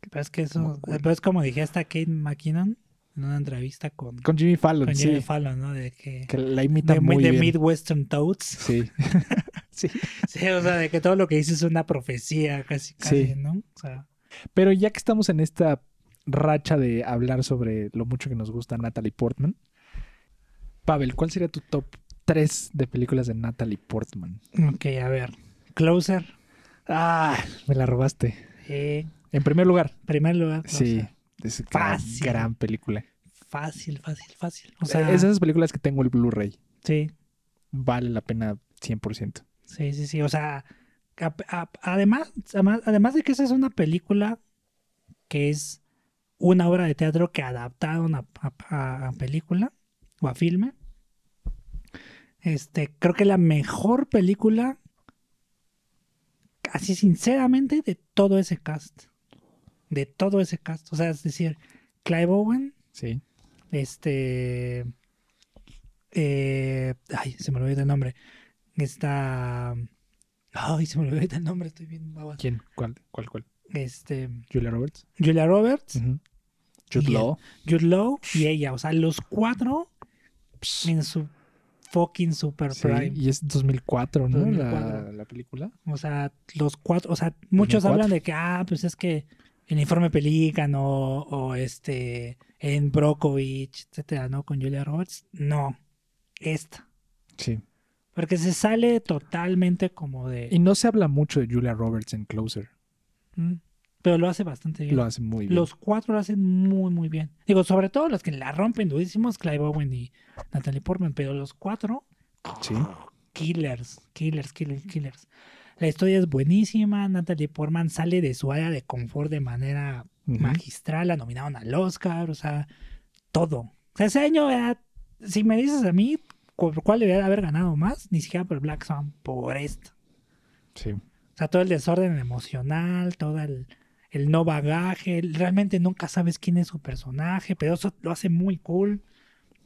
Pero es que eso, Como pero es como dije hasta Kate McKinnon en una entrevista con, Con Jimmy Fallon, con sí. Jimmy Fallon, ¿no? De que Que la imita de, muy de bien. Midwestern Toads. Sí. sí. Sí, o sea, de que todo lo que dice es una profecía casi, casi, Sí. ¿no? O sea, Pero ya que estamos en esta racha de hablar sobre lo mucho que nos gusta Natalie Portman, Pavel, ¿cuál sería tu top 3 de películas de Natalie Portman? ok, a ver. Closer. Ah, me la robaste. Eh, En primer lugar, primer lugar. sí, Closer. es gran, Fácil. gran película. Fácil, fácil, fácil. O sea, es esas películas que tengo el Blu-ray. sí, Vale la pena 100%. sí, sí, sí. O sea, a- a- además, además, además de que esa es una película que es una obra de teatro que adaptaron a, a- a película o a filme. Este, creo que la mejor película, así sinceramente, de todo ese cast. De todo ese cast. O sea, es decir, Clive Owen, Sí. este. eh, ay, se me olvidó el nombre. Está. Ay, se me olvidó el nombre, estoy bien. ¿Quién? ¿Cuál? ¿Cuál? ¿Cuál? Este. Julia Roberts. Julia Roberts, Ujú. Jude Y- Law. Jude Law y ella. O sea, los cuatro en su fucking super sí, prime. Y es 2004, ¿no? 2004. La, la película. O sea, los cuatro. O sea, muchos 2004. hablan de que, ah, pues es que el informe Pelícano o este. En Brokovich, etcétera, ¿no? Con Julia Roberts. No. Esta. Sí. Porque se sale totalmente como de. Y no se habla mucho de Julia Roberts en Closer. Mm, Pero lo hace bastante bien. Lo hace muy bien. Los cuatro lo hacen muy, muy bien. Digo, sobre todo los que la rompen durísimos, Clive Owen y Natalie Portman, pero los cuatro, Sí. killers, killers, killers, killers. La historia es buenísima, Natalie Portman sale de su área de confort de manera magistral, la nominaron al Oscar, o sea, todo. O sea, ese año, era- si me dices a mí, ¿por cuál debería haber ganado más? Ni siquiera por Black Swan, por esto. Sí. O sea, todo el desorden emocional, todo el, el no bagaje. Realmente nunca sabes quién es su personaje, pero eso lo hace muy cool.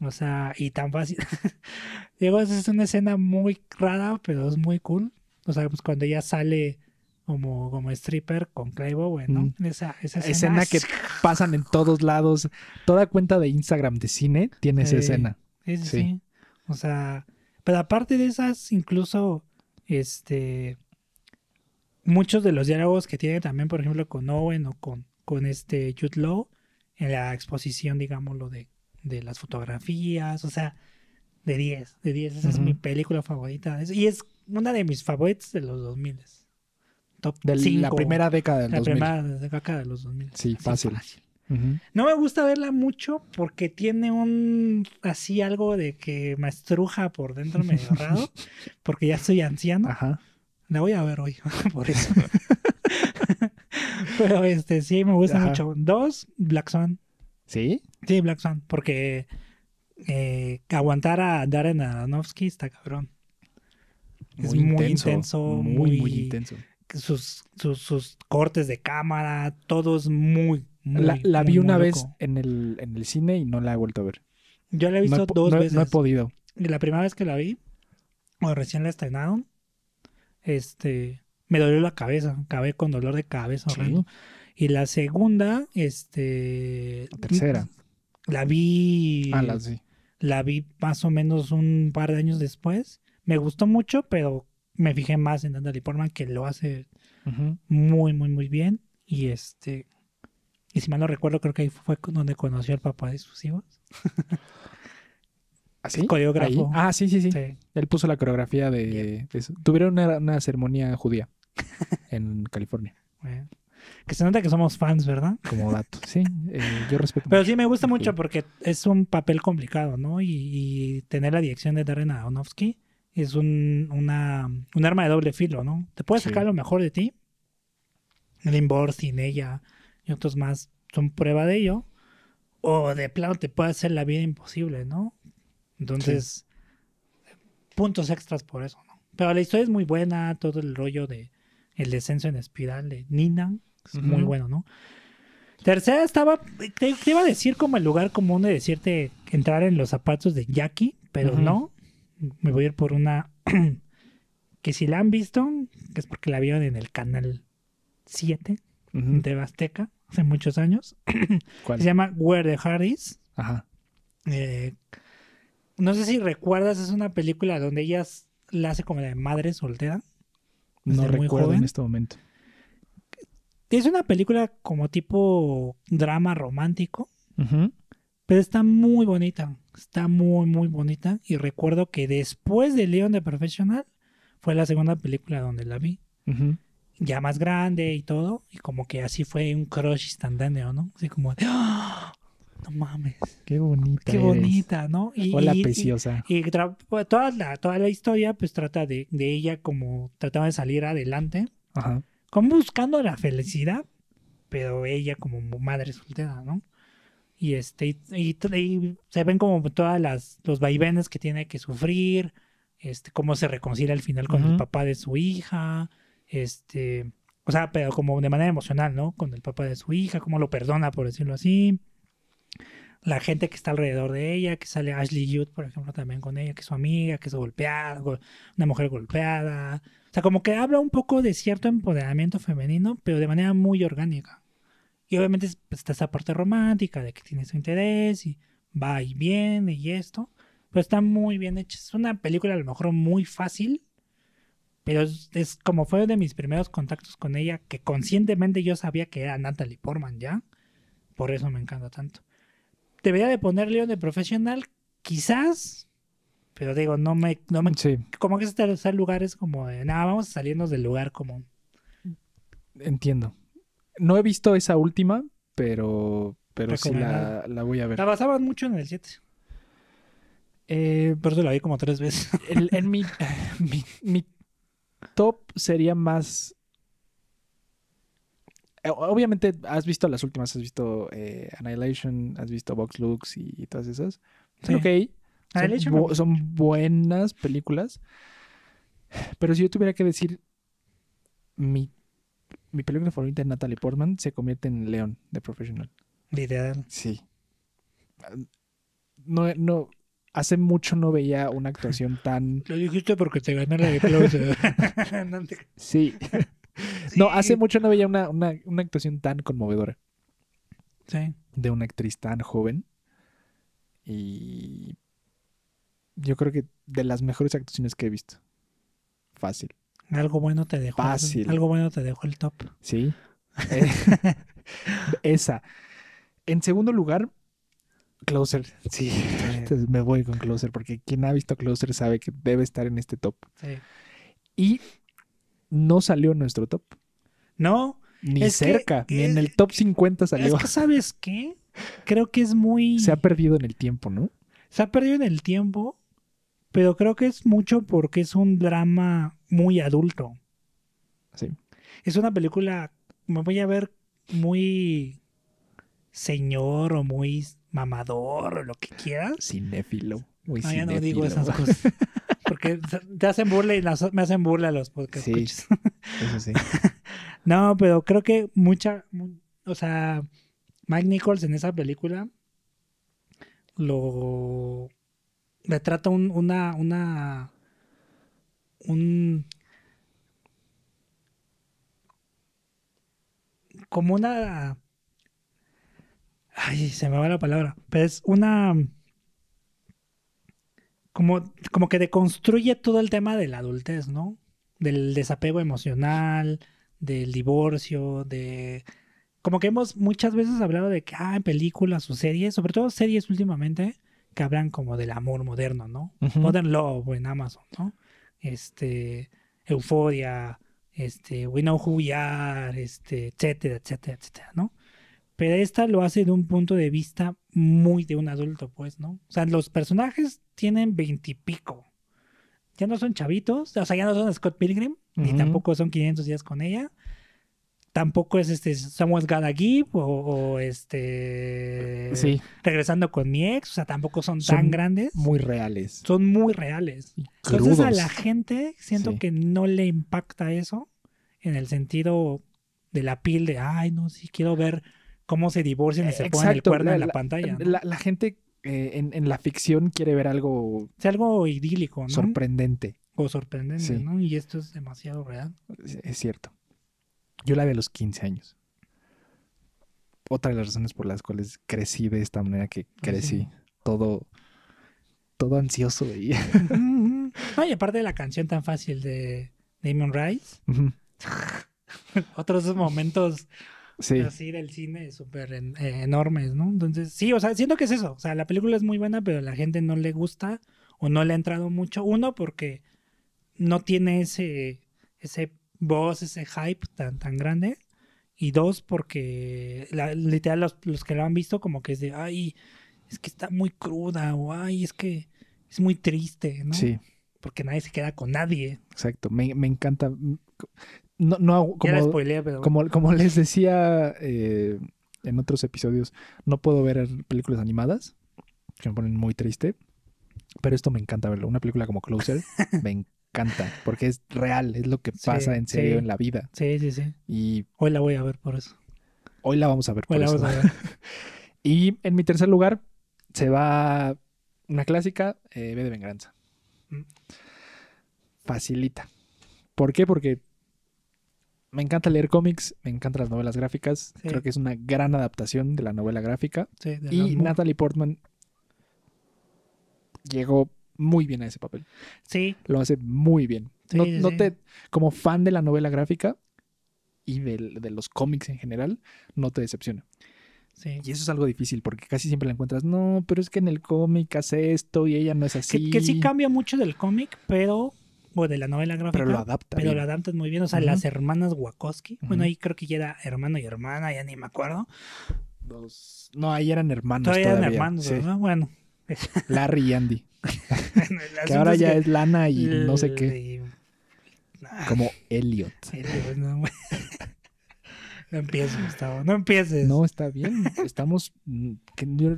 O sea, y tan fácil. Digo, es una escena muy rara, pero es muy cool. O sea, pues cuando ella sale como, como stripper con Owen, ¿no? Mm. Esa, esa Escena que es- pasan en todos lados. Toda cuenta de Instagram de cine tiene esa escena. Sí. sí. O sea, pero aparte de esas, incluso, este, muchos de los diálogos que tiene también, por ejemplo, con Owen o con, con este Jude Law, en la exposición, digámoslo, de, de las fotografías, o sea, de 10, de 10, esa es mi película favorita. Y es una de mis favoritas de los 2000. Top De la 5. primera década del La 2000. primera década de los 2000. Sí, Así fácil. No me gusta verla mucho porque tiene un así algo de que me estruja por dentro medio raro, porque ya soy anciano. Ajá. La voy a ver hoy, por eso. Pero este sí me gusta Ajá. mucho. Dos, Black Swan. ¿Sí? Sí, Black Swan, porque eh, aguantar a Darren Aronofsky está cabrón. Es muy intenso, Muy, muy, muy- intenso. Sus, sus, sus cortes de cámara, todo es muy, muy La, la vi muy, una muy vez en el, en el cine y no la he vuelto a ver. Yo la he visto no, he, po- dos no veces. no he podido. La primera vez que la vi, o recién la estrenaron, este, me dolió la cabeza, acabé con dolor de cabeza Sí. horrendo. Y la segunda, este, La tercera. la vi, Ah, la sí. La vi más o menos un par de años después. Me gustó mucho, pero me fijé más en Natalie Portman, que lo hace muy, muy, muy bien. Y este. Y si mal no recuerdo, creo que ahí fue donde conoció al papá de sus hijos. ¿Así? Coreógrafo. Ahí. Ah, sí, sí, sí, Sí. Él puso la coreografía de, de eso. Tuvieron una, una ceremonia judía en California, Bueno. Que se nota que somos fans, ¿verdad? como dato. Sí, eh, yo respeto. Pero mucho. sí me gusta mucho porque es un papel complicado, ¿no? Y, y tener la dirección de Darren Aronofsky es un, una, un arma de doble filo, ¿no? Te puede Sí. sacar lo mejor de ti. Lynn Borstein, ella y otros más son prueba de ello. O de plano te puede hacer la vida imposible, ¿no? Entonces, puntos extras por eso, ¿no? Pero la historia es muy buena, todo el rollo de el descenso en espiral de Nina es muy bueno, ¿no? Tercera estaba, te, te iba a decir como el lugar común de decirte entrar en los zapatos de Jackie, pero no. Me voy a ir por una que si la han visto, que es porque la vieron en el canal 7 Ujú. de Azteca hace muchos años. ¿Cuál? Se llama Where the Heart Is. Ajá. Eh, no sé si recuerdas, es una película donde ella la hace como de madre soltera. No recuerdo joven. en este momento. Es una película como tipo drama romántico, pero está muy bonita. Está muy, muy bonita. Y recuerdo que después de Leon de Professional fue la segunda película donde la vi. Ya más grande y todo. Y como que así fue un crush instantáneo, ¿no? Así como de, ¡Ah! No mames. Qué bonita. Qué eres. bonita, ¿no? Y, Hola, y- preciosa. Y pues, toda la, toda la historia pues trata de, de ella como trataba de salir adelante, Ajá. como buscando la felicidad, pero ella como madre soltera, ¿no? Y este y, se ven como todas las los vaivenes que tiene que sufrir, este cómo se reconcilia al final con el papá de su hija, este, o sea, pero como de manera emocional, ¿no? Con el papá de su hija, cómo lo perdona por decirlo así la gente que está alrededor de ella, que sale Ashley Judd, por ejemplo, también con ella, que es su amiga, que es golpeada, go- una mujer golpeada. O sea, como que habla un poco de cierto empoderamiento femenino, pero de manera muy orgánica. Y obviamente es- pues, está esa parte romántica de que tiene su interés y va y viene y esto. Pero está muy bien hecha. Es una película a lo mejor muy fácil, pero es, es como fue de mis primeros contactos con ella, que conscientemente yo sabía que era Natalie Portman ya. Por eso me encanta tanto debería de poner León de profesional, quizás, pero digo, no me, no me, Sí, como que ese tercer lugar es como de, nada, vamos a salirnos del lugar común. entiendo. No he visto esa última, pero, pero sí la, la voy a ver. La basaban mucho en el 7, Eh, por eso la vi como tres veces. el- en mi, mi, mi top sería más. Eh, Obviamente has visto las últimas, has visto eh, Annihilation, has visto Vox Lux y, y todas esas. Sí. Son, bu- buenas películas. Pero si yo tuviera que decir mi, mi película favorita de Natalie Portman se convierte en León de Professional. Literal. Sí. No, no, hace mucho no veía una actuación tan... Lo dijiste porque te gané la de Closer. Te- Sí. No, hace mucho no veía una, una, una actuación tan conmovedora Sí. de una actriz tan joven. Y yo creo que de las mejores actuaciones que he visto. Fácil. Algo bueno te dejó. Fácil. Algo bueno te dejó el top. Sí. Eh, esa. En segundo lugar, Closer. Sí. Entonces me voy con Closer porque quien ha visto Closer sabe que debe estar en este top. Sí. Y no salió nuestro top. No, Ni Es que, cerca. ni en eh, el top 50 salió. es que ¿sabes qué? Creo que es muy... Se ha perdido en el tiempo, ¿no? Se ha perdido en el tiempo, pero creo que es mucho porque es un drama muy adulto. Sí. Es una película, me voy a ver muy señor o muy mamador o lo que quieras. Cinéfilo. Muy No, ya no digo esas cosas. Porque te hacen burla y las- me hacen burla los podcasts. Sí. Eso sí. No, pero creo que mucha, mu- o sea, Mike Nichols en esa película lo retrata un, una, una, un, como una, ay, se me va la palabra, pero es una, como, como que deconstruye todo el tema de la adultez, ¿no? Del desapego emocional, del divorcio, de... Como que hemos muchas veces hablado de que, ah, en películas o series, sobre todo series últimamente, que hablan como del amor moderno, ¿no? Modern Love en Amazon, ¿no? Este, Euforia, este, We Know Who We Are, este, etcétera, etcétera, etcétera, ¿no? Pero esta lo hace de un punto de vista muy de un adulto, pues, ¿no? O sea, los personajes tienen veintipico. Ya no son chavitos, o sea, ya no son Scott Pilgrim, ni tampoco son 500 días con ella. Tampoco es este Someone's Gotta Give o, o este Sí, regresando con mi ex, o sea, tampoco son, Son tan grandes. muy reales. son muy reales. Entonces a la gente siento Sí. que no le impacta eso en el sentido de la piel de, ay, no, sí quiero ver cómo se divorcian y Eh, se ponen el exacto, cuerno la- en la, la- pantalla. ¿no? La, la gente eh, en, en la ficción quiere ver algo Es algo idílico, ¿no? sorprendente. o sorprendente, Sí. ¿no? Y esto es demasiado real. Es, es cierto. Yo la vi a los 15 años. Otra de las razones por las cuales crecí de esta manera que crecí. Sí. Todo, todo ansioso y. No, y aparte de la canción tan fácil de Damon Rice, otros momentos sí, así del cine súper en- eh, enormes, ¿no? Entonces, sí, o sea, siento que es eso. O sea, la película es muy buena, pero a la gente no le gusta o no le ha entrado mucho. Uno, porque no tiene ese, ese voz, ese hype tan, tan grande. Y dos, porque la- literal los, los que lo han visto como que es de, ay, es que está muy cruda o ay, es que es muy triste, ¿no? sí, Porque nadie se queda con nadie. exacto. Me, me encanta. No, no, ya como, spoileé, pero... como, como les decía eh, en otros episodios, no puedo ver películas animadas que me ponen muy triste. Pero esto me encanta verlo. Una película como Closer me encanta porque es real, es lo que Sí, pasa en serio sí. en la vida. Sí, sí, sí. Y Hoy la voy a ver por eso. hoy la vamos a ver Hoy por la eso. vamos a ver. Y en mi tercer lugar se va una clásica, eh, B de Venganza. Mm. Facilita. ¿Por qué? Porque me encanta leer cómics, me encantan las novelas gráficas. Sí. Creo que es una gran adaptación de la novela gráfica. Sí, de Y. Natalie Portman llegó muy bien a ese papel. Sí, Lo hace muy bien. Sí, no, te, como fan de la novela gráfica y de los cómics en general, no te decepciona. sí. Y eso es algo difícil porque casi siempre la encuentras, no, pero es que en el cómic hace esto y ella no es así. Que, que sí cambia mucho del cómic, pero. O de la novela gráfica. pero lo adapta. pero bien. lo adaptan muy bien. O sea, Ujú. las hermanas Wachowski. Bueno, Ujú. ahí creo que ya era hermano y hermana, ya ni me acuerdo. Los- No, ahí eran hermanos. Todavía Todavía, eran hermanos, sí. ¿verdad? Bueno. Larry y Andy. el Que ahora ya que- es Lana y no sé qué. y- Ah, Como Elliot. sí, pues, no. No empieces, Gustavo. No empieces. No, está bien. Estamos. mm, yo-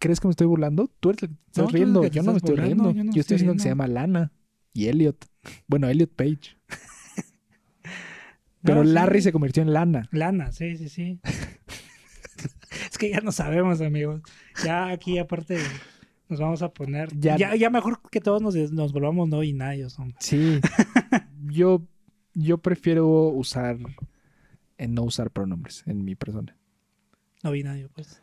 ¿Crees que me estoy burlando? Tú eres el que te estás No, riendo. Yo no me estoy burlando, riendo. yo no Yo estoy diciendo que se llama Lana y Elliot. Bueno, Elliot Page. Pero No, sí. Larry se convirtió en Lana. Lana, sí, sí, sí. es que ya no sabemos, amigos. Ya aquí, aparte, nos vamos a poner. Ya- Ya, ya, mejor que todos nos, nos volvamos no binarios. hombre. Sí. yo, yo prefiero usar. En no usar pronombres en mi persona. No binario, pues.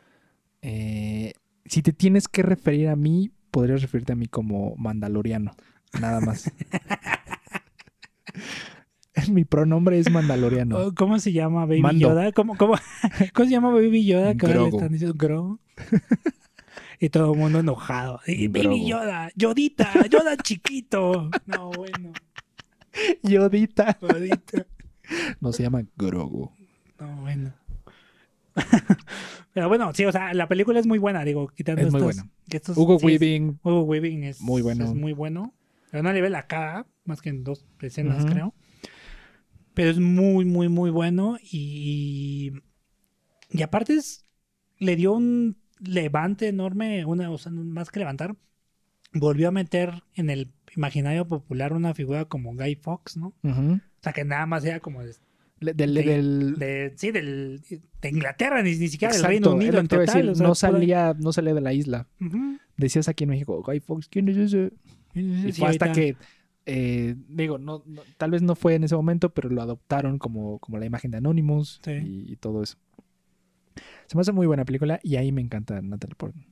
Eh, si te tienes que referir a mí, podrías referirte a mí como mandaloriano. Nada más. mi pronombre es mandaloriano. Oh, ¿Cómo se llama Baby Mando. Yoda? ¿Cómo, cómo, cómo se llama Baby Yoda? Que ahora le están diciendo Grogu. y todo el mundo enojado. Y, Baby. Yoda, Yodita, Yoda chiquito. No, bueno, Yodita. Yodita. No se llama Grogu. No, bueno. Pero bueno, sí, o sea, la película es muy buena, digo, quitando Es muy estos- Hugo sí, es- Weaving. Hugo Weaving es Muy bueno. es muy bueno. Pero no ve la cara, más que en dos escenas, creo. Pero es muy, muy, muy bueno. Y, y aparte es, le dio un levante enorme, una, o sea, más que levantar. Volvió a meter en el imaginario popular una figura como Guy Fox, ¿no? Ujú. O sea, que nada más era como de, Del, De- del- de- sí, del, de Inglaterra, ni, ni siquiera del Exacto, Reino es Unido en a total. decir, o sea, no salía, no salía de la isla. Decías aquí en México, Guy Fox, ¿quién es ese? Y Sí, fue hasta que, eh, digo, no, no- tal vez no fue en ese momento, pero lo adoptaron como, como la imagen de Anonymous Sí. y, y todo eso. Se me hace muy buena película y ahí me encanta Natalie Portman.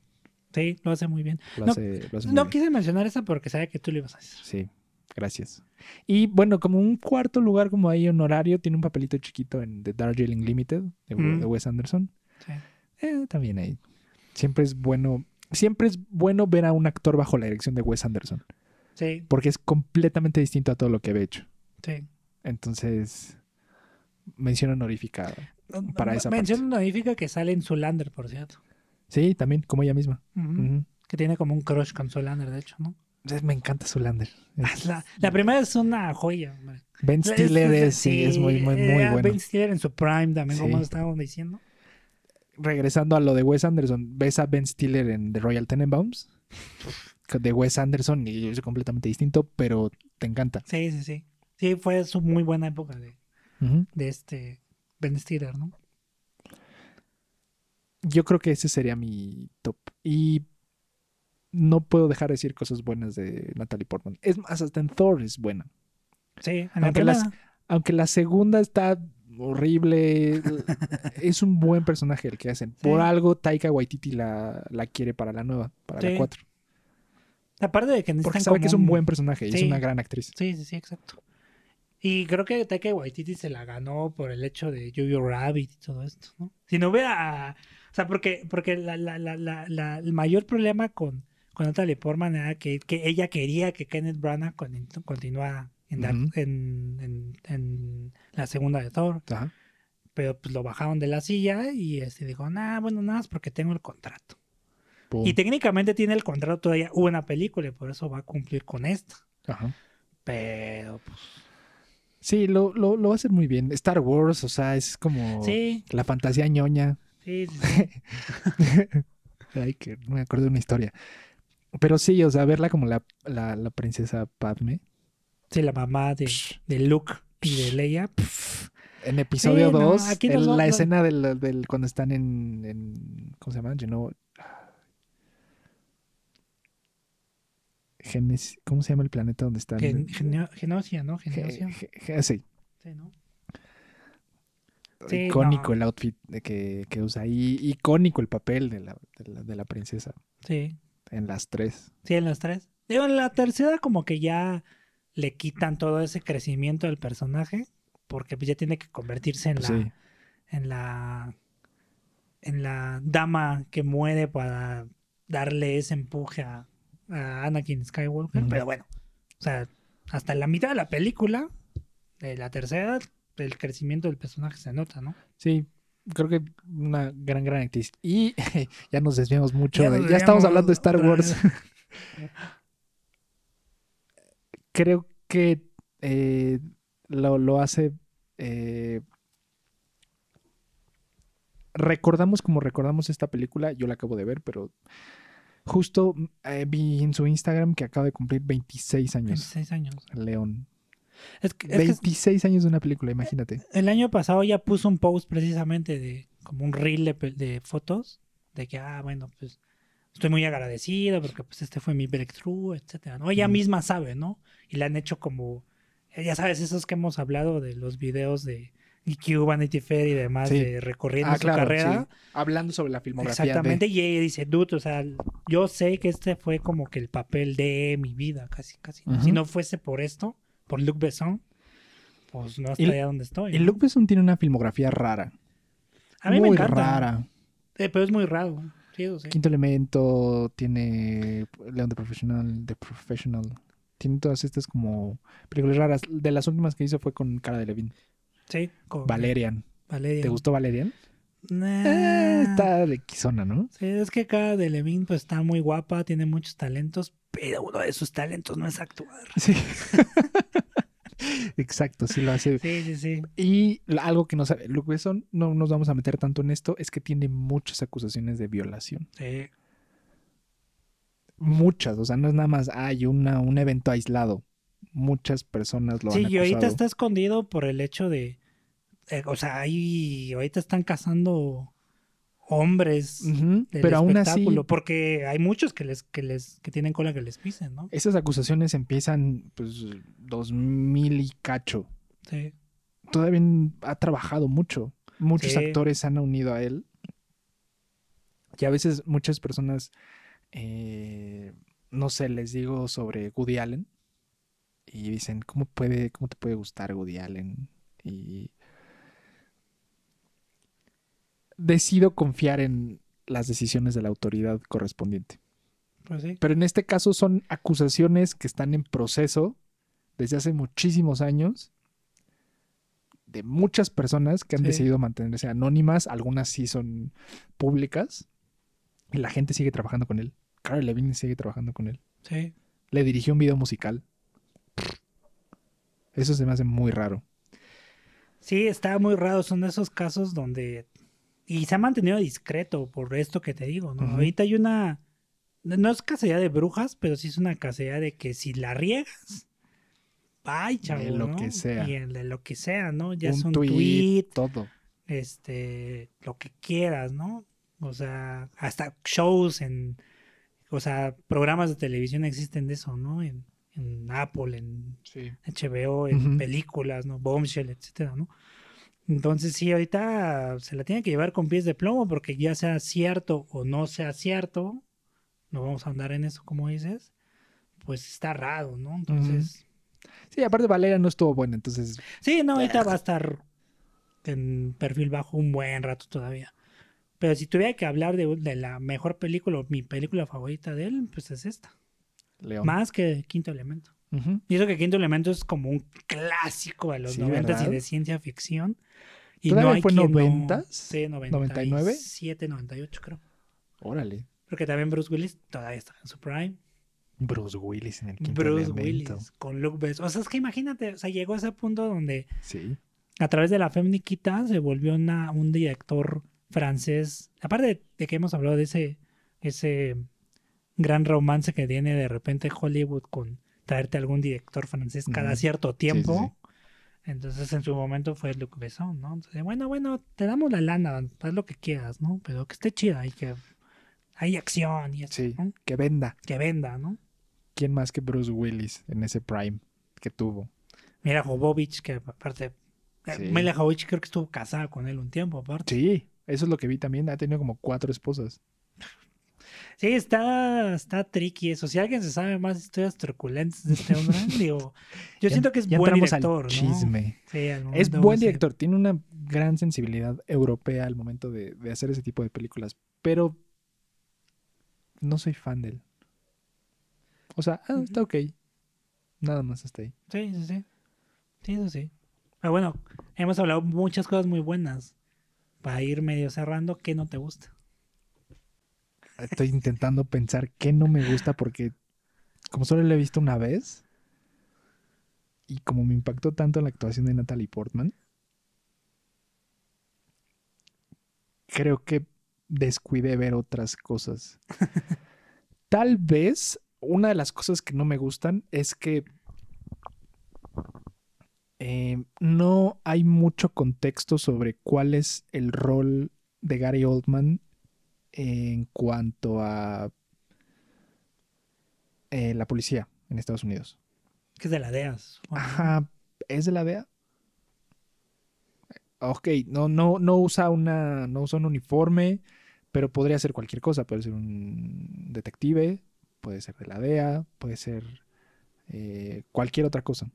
Sí, lo hace muy bien. Lo No, hace, lo hace muy No bien. quise mencionar esa porque sabía que tú lo ibas a decir. Sí, gracias. Y bueno, como un cuarto lugar como ahí honorario, tiene un papelito chiquito en The Darjeeling Limited de, Mm. de Wes Anderson. Sí. Eh, también ahí. Siempre es bueno, siempre es bueno ver a un actor bajo la dirección de Wes Anderson, Sí, porque es completamente distinto a todo lo que había hecho. sí. Entonces, mención honorífica. Para esa Mención honorífica que sale en Zulander, por cierto. Sí, también, como ella misma. Que tiene como un crush con Zulander, de hecho, ¿no? Entonces, Me encanta Zulander. Es- La, la primera es una joya, hombre. Ben Stiller es, sí, es muy, muy, muy era bueno. Ben Stiller en su prime también, como Sí. estábamos diciendo. Regresando a lo de Wes Anderson, ves a Ben Stiller en The Royal Tenenbaums de Wes Anderson y es completamente distinto, pero te encanta. Sí, sí, sí. Sí, fue su muy buena época de, de este Ben Stiller, ¿no? Yo creo que ese sería mi top. Y no puedo dejar de decir cosas buenas de Natalie Portman. Es más, hasta en Thor es buena. Sí, en la Aunque las-. Aunque la segunda está horrible, es un buen personaje el que hacen. Por algo Taika Waititi la, la quiere para la nueva, para la Sí. 4. Aparte de que Porque sabe como que es un buen personaje y es una gran actriz. Sí, sí, sí, exacto. Y creo que Taika Waititi se la ganó por el hecho de Jojo Rabbit y todo esto, ¿no? Si no hubiera... O sea, porque, porque la, la, el mayor problema con, con Natalie Portman era que, que ella quería que Kenneth Branagh con- continuara en, la- Ujú. en, en- en la segunda de Thor. Pero pues lo bajaron de la silla y este dijo, nah, bueno, nada más porque tengo el contrato. Pum. Y técnicamente tiene el contrato todavía una película y por eso va a cumplir con esta. Ajá. Pero pues Sí, lo, lo, lo va a hacer muy bien. Star Wars, o sea, es como sí, la fantasía ñoña. sí. sí. Ay, que no me acuerdo de una historia. Pero sí, o sea, verla como la, la, la princesa Padme. Sí, la mamá de, de Luke y de Leia. En episodio Sí, no, 2, aquí en nos va- la escena del, del- cuando están en, en- ¿Cómo se llama? Know, Genes- ¿Cómo se llama el planeta donde están? Gen- Genio- Genosia, ¿no? Ge- Genosia. ge- ge- sí, Sí, ¿no? Sí, icónico no. el outfit de que, que usa ahí, icónico el papel de la, de la, de la princesa Sí, en las tres. sí, en las tres. Digo, en la tercera como que ya le quitan todo ese crecimiento del personaje porque ya tiene que convertirse en la, Sí. en la en la dama que muere para darle ese empuje a, a Anakin Skywalker. Pero bueno, o sea, hasta la mitad de la película, de la tercera, el crecimiento del personaje se nota, ¿no? Sí, creo que una gran, gran actriz. Y ya nos desviamos mucho. Ya de- ya estamos hablando de Star Wars. creo que eh, lo, lo hace. eh, recordamos como recordamos esta película. Yo la acabo de ver, pero justo eh, vi en su Instagram que acaba de cumplir 26 años. 26 años. León. Es que, es que 26 años de una película, imagínate. el año pasado ya puso un post precisamente de como un reel de, de fotos de que, ah, bueno, pues estoy muy agradecido porque pues este fue mi breakthrough, etcétera, ¿no? Ella misma sabe, ¿no? Y le han hecho como, eh, ya sabes, esos que hemos hablado de los videos de EQ, Vanity Fair y demás, Sí. de recorriendo Ah, su claro, carrera. sí. Hablando sobre la filmografía. de- Exactamente, y ella dice, dude, o sea, yo sé que este fue como que el papel de mi vida, casi, casi. Si no fuese por esto, por Luc Besson, pues no estaría donde estoy. Y ¿no? Luke Besson tiene una filmografía rara. A mí muy me encanta. rara. Eh, pero es muy raro. Sí. Quinto Elemento, tiene León de Professional, The Professional. Tiene todas estas como películas raras. De las últimas que hizo fue con Cara de Levin. Sí, con Valerian. Valerian. ¿Te gustó Valerian? Nah. Eh, está de quizona, ¿no? Sí, es que cada de Levine pues está muy guapa, tiene muchos talentos, pero uno de sus talentos no es actuar. Sí. Exacto, sí lo hace. Sí, sí, sí. Y algo que no sabe Luke Besson, no nos vamos a meter tanto en esto, es que tiene muchas acusaciones de violación. Sí, Muchas, o sea, no es nada más, hay una, un evento aislado. Muchas personas lo Sí, han y ahorita está escondido por el hecho de, eh, o sea, ahí ahorita están cazando hombres del Pero aún así, espectáculo, porque hay muchos que les, que les, que tienen cola que les pisen, ¿no? esas acusaciones empiezan, pues, 2000 y cacho. Sí, Todavía ha trabajado mucho. Muchos Sí. actores se han unido a él. Y a veces muchas personas eh, no sé, les digo sobre Woody Allen y dicen, ¿cómo, puede, ¿cómo te puede gustar Woody Allen? Y decido confiar en las decisiones de la autoridad correspondiente. Pues sí. Pero en este caso son acusaciones que están en proceso desde hace muchísimos años de muchas personas que han Sí. decidido mantenerse anónimas, algunas sí son públicas y la gente sigue trabajando con él. Cara Levine sigue trabajando con él. Sí. Le dirigió un video musical. Eso se me hace muy raro. Sí, está muy raro. Son de esos casos donde. Y se ha mantenido discreto por esto que te digo, ¿no? Ahorita hay una. No es cacería de brujas, pero sí es una cacería de que si la riegas. Ay, chavo. De lo ¿no? que sea. Y de lo que sea, ¿no? Ya es un un tweet, tweet, todo. este. Lo que quieras, ¿no? O sea, hasta shows en. O sea, programas de televisión existen de eso, ¿no? En, en Apple, en Sí. HBO, en películas, ¿no? Bombshell, etcétera, ¿no? Entonces sí, ahorita se la tiene que llevar con pies de plomo porque ya sea cierto o no sea cierto, no vamos a andar en eso como dices, pues está raro, ¿no? Entonces, Sí, aparte Valeria no estuvo buena, entonces sí, no, ahorita va a estar en perfil bajo un buen rato todavía. Pero si tuviera que hablar de, de la mejor película o mi película favorita de él, pues es esta. León. Más que Quinto Elemento. Ujú. Y eso que Quinto Elemento es como un clásico de los Sí, 90 y de ciencia ficción. Y ¿Todavía hay fue quien no- 90s? Sí, 99? 97, 98 creo. Órale. Porque también Bruce Willis todavía está en su prime. Bruce Willis en el quinto Bruce elemento. Willis con Luke Besson. O sea, es que imagínate, o sea, llegó a ese punto donde Sí. a través de la Femniquita se volvió una, un director francés. Aparte de, de que hemos hablado de ese, ese gran romance que tiene de repente Hollywood con traerte algún director francés cada cierto sí, tiempo. Entonces en su momento fue Luc Besson, ¿no? Entonces, bueno, bueno, te damos la lana, haz lo que quieras, ¿no? Pero que esté chida y que hay acción y eso, Sí. ¿no? Que venda. Que venda, ¿no? ¿Quién más que Bruce Willis en ese prime que tuvo? Mira Jovovich, que aparte, eh, Sí. Mila Jovovich creo que estuvo casada con él un tiempo, aparte. Sí, eso es lo que vi también. Ha tenido como cuatro esposas. Sí, está, está tricky eso. Si alguien se sabe más historias truculentas de este hombre, digo, yo Ya- siento que es buen al director, ¿no? chisme. Sí, al Es buen director, tiene una gran sensibilidad europea al momento de, de hacer ese tipo de películas, pero no soy fan de él. O sea, ah, está ok. Nada más hasta ahí. Sí, sí, sí. Sí, eso sí. Pero bueno, hemos hablado muchas cosas muy buenas. Para ir medio cerrando, ¿qué no te gusta? Estoy intentando pensar qué no me gusta porque como solo lo he visto una vez y como me impactó tanto la actuación de Natalie Portman, creo que descuidé ver otras cosas. Tal vez una de las cosas que no me gustan es que eh, no hay mucho contexto sobre cuál es el rol de Gary Oldman en cuanto a eh, la policía en Estados Unidos. Que es de la DEA. Ajá, ¿es de la DEA? Ok, no, no, no usa una, no usa un uniforme, pero podría ser cualquier cosa. Puede ser un detective, puede ser de la DEA, puede ser eh, cualquier otra cosa.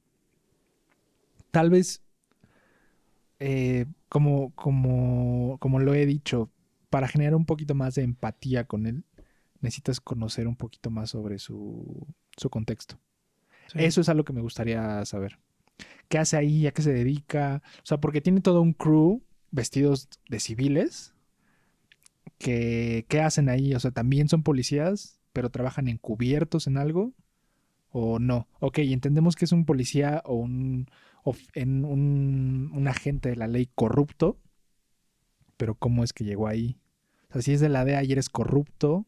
Tal vez, eh, como, como, como lo he dicho, para generar un poquito más de empatía con él, necesitas conocer un poquito más sobre su, su contexto. Sí. Eso es algo que me gustaría saber. ¿Qué hace ahí? ¿A qué se dedica? O sea, porque tiene todo un crew vestidos de civiles. Que, ¿Qué hacen ahí? O sea, también son policías, pero trabajan encubiertos en algo. ¿O no? Ok, entendemos que es un policía o un, of- en un, un agente de la ley corrupto. Pero ¿cómo es que llegó ahí? Sea, si es de la DEA y eres corrupto,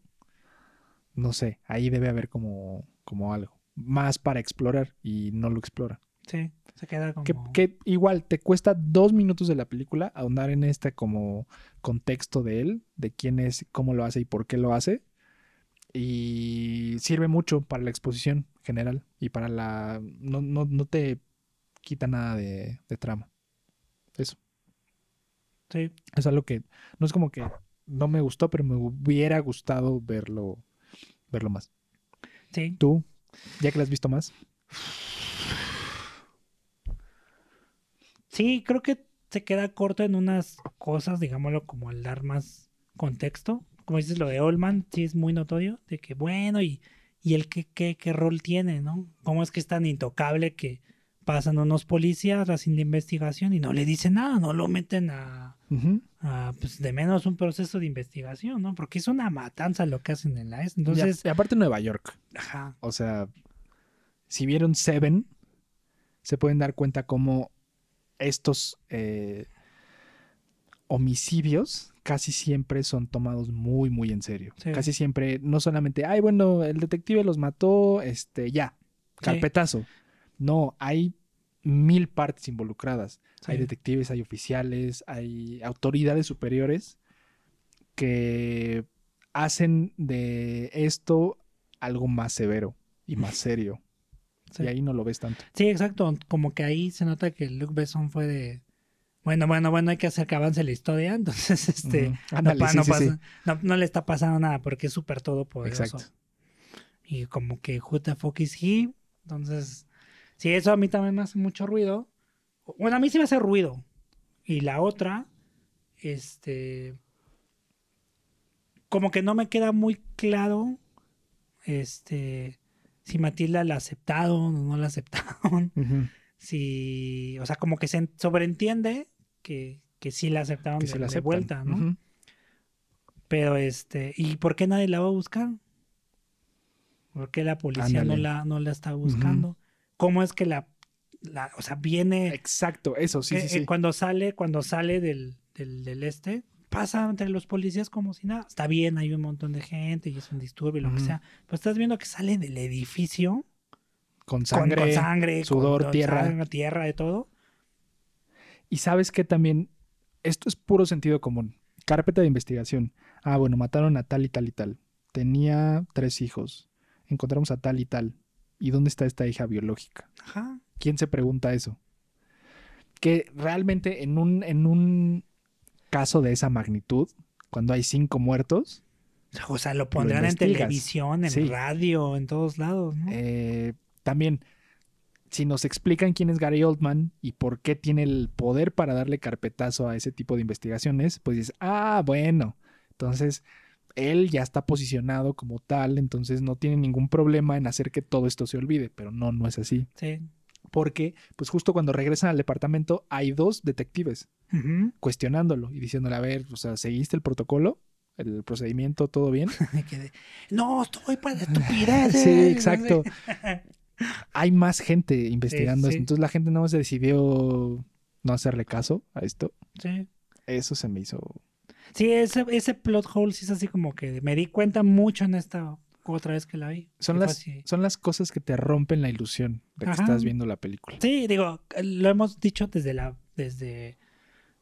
no sé, ahí debe haber como, como algo más para explorar y no lo explora. Sí, se queda como... Que, que igual te cuesta dos minutos de la película ahondar en este como contexto de él, de quién es, cómo lo hace y por qué lo hace. Y sirve mucho para la exposición general y para la... No, no, no te quita nada de, de trama. Eso. Sí, Es algo que no es como que no me gustó, pero me hubiera gustado verlo verlo más. Sí. ¿Tú? ¿Ya que la has visto más? Sí, creo que se queda corto en unas cosas, digámoslo, como al dar más contexto. Como dices, lo de Oldman, sí es muy notorio, de que bueno, y, y el qué, qué, qué rol tiene, ¿no? ¿Cómo es que es tan intocable que pasan unos policías haciendo investigación y no le dicen nada, no lo meten a. a, pues de menos un proceso de investigación, ¿no? Porque es una matanza lo que hacen en la ES. Entonces, y aparte Nueva York. ajá, O sea, si vieron Seven, se pueden dar cuenta cómo estos eh, homicidios casi siempre son tomados muy, muy en serio. Sí. Casi siempre, no solamente, ay, bueno, el detective los mató, este, ya, carpetazo. No, hay mil partes involucradas. Hay detectives, hay oficiales, hay autoridades superiores que hacen de esto algo más severo y más serio. sí. Y ahí no lo ves tanto. Sí, exacto. Como que ahí se nota que Luke Besson fue de. Bueno, bueno, bueno, hay que hacer que avance la historia. Entonces, este. No, Ándale, pa- sí, no sí, sí. pasa- no- no le está pasando nada porque es súper todopoderoso. Exacto. Y como que fuck is he? Entonces, sí, eso a mí también me hace mucho ruido. Bueno, a mí sí me hace ruido. Y la otra, este. Como que no me queda muy claro. Este. Si Matilda la aceptaron o no la aceptaron. Si. O sea, como que se en- sobreentiende que, que sí la aceptaron Que de, se la de vuelta, ¿no? Pero este, ¿y por qué nadie la va a buscar? ¿Por qué la policía no la, no la está buscando? ¿Cómo es que la, la- o sea, viene Exacto, eso, sí, eh, sí, eh, sí. cuando sale, cuando sale del, del, del este, pasa entre los policías como si nada. Está bien, hay un montón de gente y es un disturbio y lo que Ujú. sea. Pero estás viendo que sale del edificio Con con- sangre. con, sangre, sudor, con tierra. sangre, tierra, de todo. Y sabes que también, esto es puro sentido común. Carpeta de investigación. Ah, bueno, mataron a tal y tal y tal. Tenía tres hijos. Encontramos a tal y tal. ¿Y dónde está esta hija biológica? Ajá. ¿Quién se pregunta eso? Que realmente en un, en un caso de esa magnitud, cuando hay cinco muertos, O sea, lo pondrán en televisión, en Sí. radio, en todos lados, ¿no? eh, también, si nos explican quién es Gary Oldman y por qué tiene el poder para darle carpetazo a ese tipo de investigaciones, pues dices, ah, bueno, entonces él ya está posicionado como tal, entonces no tiene ningún problema en hacer que todo esto se olvide, pero no, no es así. Sí. Porque, pues justo cuando regresan al departamento, hay dos detectives cuestionándolo y diciéndole, a ver, o sea, ¿seguiste el protocolo? ¿El procedimiento? ¿Todo bien? Me quedé, no, estoy para estupideces. Sí, exacto. Hay más gente investigando Sí, esto. Entonces la gente no se decidió no hacerle caso a esto. Sí. Eso se me hizo. Sí, ese, ese plot hole sí es así como que me di cuenta mucho en esta otra vez que la vi. Son las, son las cosas que te rompen la ilusión de que Ajá. estás viendo la película. Sí, digo, lo hemos dicho desde la, desde,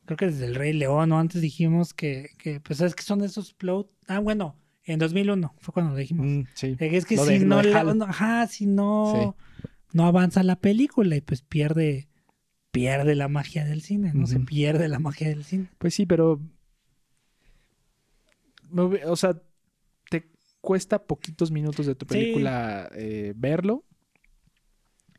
creo que desde el Rey León, o antes dijimos que, que pues es que son esos plot, ah, bueno, en 2001 fue cuando lo dijimos. Mm, sí. Eh, Es que Lo si de- no, la- no- ajá, si no, no avanza la película y pues pierde, pierde la magia del cine, no se pierde la magia del cine. Pues sí, pero. O sea, te cuesta poquitos minutos de tu Sí. película eh, verlo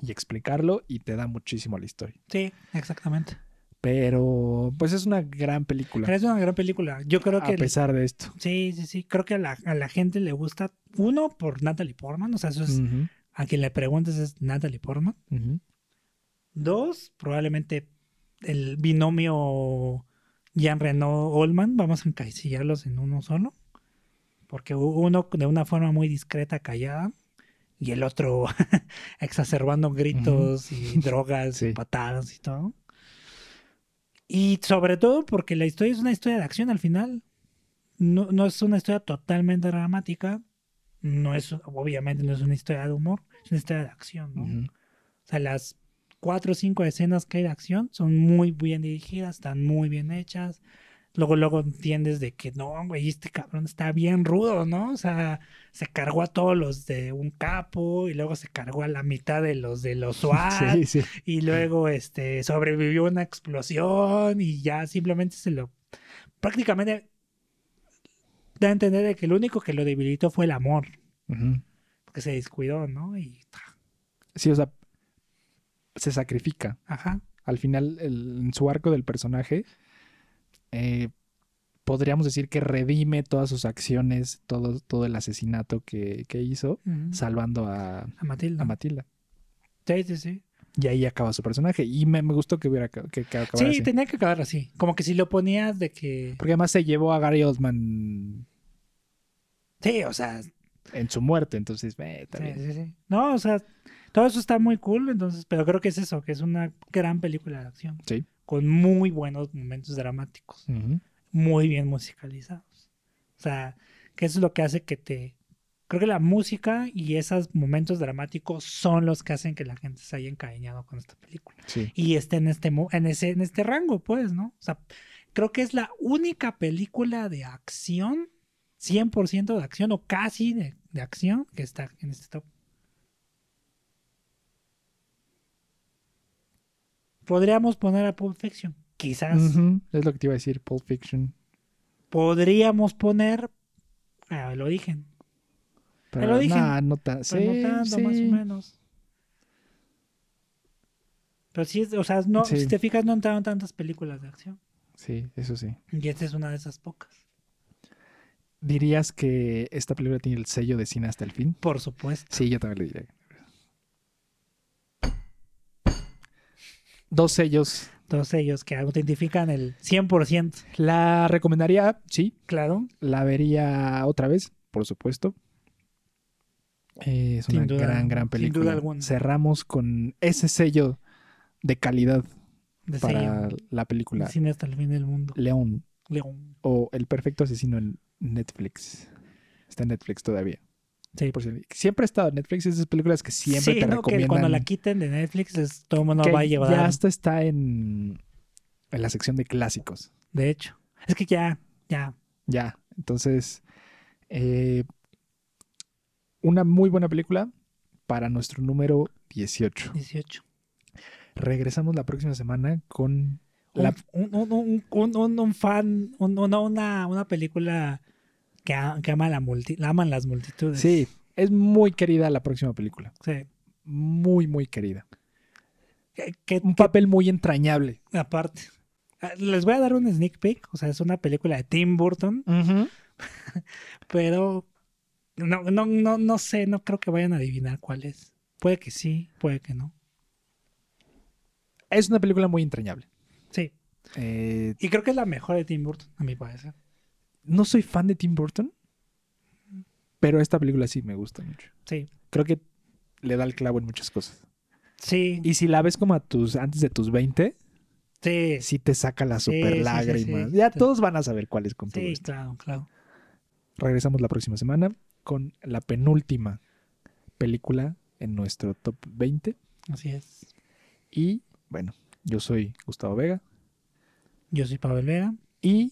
y explicarlo y te da muchísimo la historia. Sí, exactamente. Pero, pues es una gran película. Pero es una gran película. Yo creo a que pesar de esto. sí, sí, sí. Creo que a la, a la gente le gusta uno por Natalie Portman, o sea, eso es a quien le preguntes es Natalie Portman. Dos, probablemente el binomio Jean Reno Oldman, vamos a encasillarlos en uno solo, porque uno de una forma muy discreta, callada, y el otro exacerbando gritos y drogas y patadas y todo. Y sobre todo porque la historia es una historia de acción al final. No, no es una historia totalmente dramática. No es, obviamente no es una historia de humor, es una historia de acción, ¿no? O sea, las cuatro o cinco escenas que hay de acción son muy bien dirigidas, están muy bien hechas. Luego, luego entiendes de que no, güey, este cabrón está bien rudo, ¿no? O sea, se cargó a todos los de un capo y luego se cargó a la mitad de los de los SWAT Sí, sí. y luego este sobrevivió a una explosión y ya simplemente se lo prácticamente da a entender de que lo único que lo debilitó fue el amor Ujú. porque se descuidó, ¿no? Y, Sí, o sea, se sacrifica. ajá, Al final, el- en su arco del personaje, eh, podríamos decir que redime todas sus acciones, todo, todo el asesinato que, que hizo, salvando a, a Matilda. a Matilda. sí, sí, sí. Y ahí acaba su personaje. Y me, me gustó que hubiera que, que acabara Sí, así. tenía que acabar así. Como que si lo ponías de que. Porque además se llevó a Gary Oldman Sí, o sea. en su muerte. Entonces, eh, sí, sí, sí. No, o sea, todo eso está muy cool. Entonces, pero creo que es eso, que es una gran película de acción. Sí. Con muy buenos momentos dramáticos. Muy bien musicalizados. O sea, que eso es lo que hace que te. Creo que la música y esos momentos dramáticos son los que hacen que la gente se haya encariñado con esta película. Sí. y esté en este, en ese, en este rango, pues, ¿no? O sea, creo que es la única película de acción, 100% de acción o casi de, de acción que está en este top. Podríamos poner a Pulp Fiction, quizás. Es lo que te iba a decir, Pulp Fiction. Podríamos poner a El Origen, Pero nah, no tan. Sí, no tanto, más o sí. menos. Pero sí, o sea, no, Sí. si te fijas, no entraron tantas películas de acción. Sí, eso sí. Y esta es una de esas pocas. ¿Dirías que esta película tiene el sello de cine hasta el fin? Por supuesto. Sí, yo también le diría. Dos sellos. Todos ellos que autentifican el 100%. La recomendaría, sí. Claro. La vería otra vez, por supuesto. Eh, es Sin una duda- gran, gran sin película. duda alguna. Cerramos con ese sello de calidad De para sello. la película Cine hasta el fin del mundo. León León. o El perfecto asesino en Netflix. Está en Netflix todavía. Sí. Por si- siempre ha estado en Netflix. Esas películas que siempre sí, te no, que recomiendan. cuando la quiten de Netflix, es- todo el mundo va a llevar. ya hasta está en, en la sección de clásicos. De hecho. Es que ya, ya. Ya. Entonces, eh, una muy buena película para nuestro número 18. 18. Regresamos la próxima semana con la... Un, un, un, un, fan, un- una, una, una película que, a- que ama la multi, la aman las multitudes. Sí, es muy querida la próxima película. Sí. Muy, muy querida. Que, que- Un papel muy entrañable. aparte. Ah, Les voy a dar un sneak peek. O sea, es una película de Tim Burton. Pero no, no, no, no sé, no creo que vayan a adivinar cuál es. Puede que sí, puede que no. Es una película muy entrañable. Sí. Eh, Y creo que es la mejor de Tim Burton, a mi parecer. No soy fan de Tim Burton, pero esta película sí me gusta mucho. Sí. Creo que le da el clavo en muchas cosas. Sí. Y si la ves como a tus antes de tus 20, Sí. sí te saca las Sí, super sí, sí. Ya todos van a saber cuál es con todo Sí, esto. claro, claro. Regresamos la próxima semana con la penúltima película en nuestro top 20. Así es. Y bueno, yo soy Gustavo Vega Yo soy Pablo Vega. y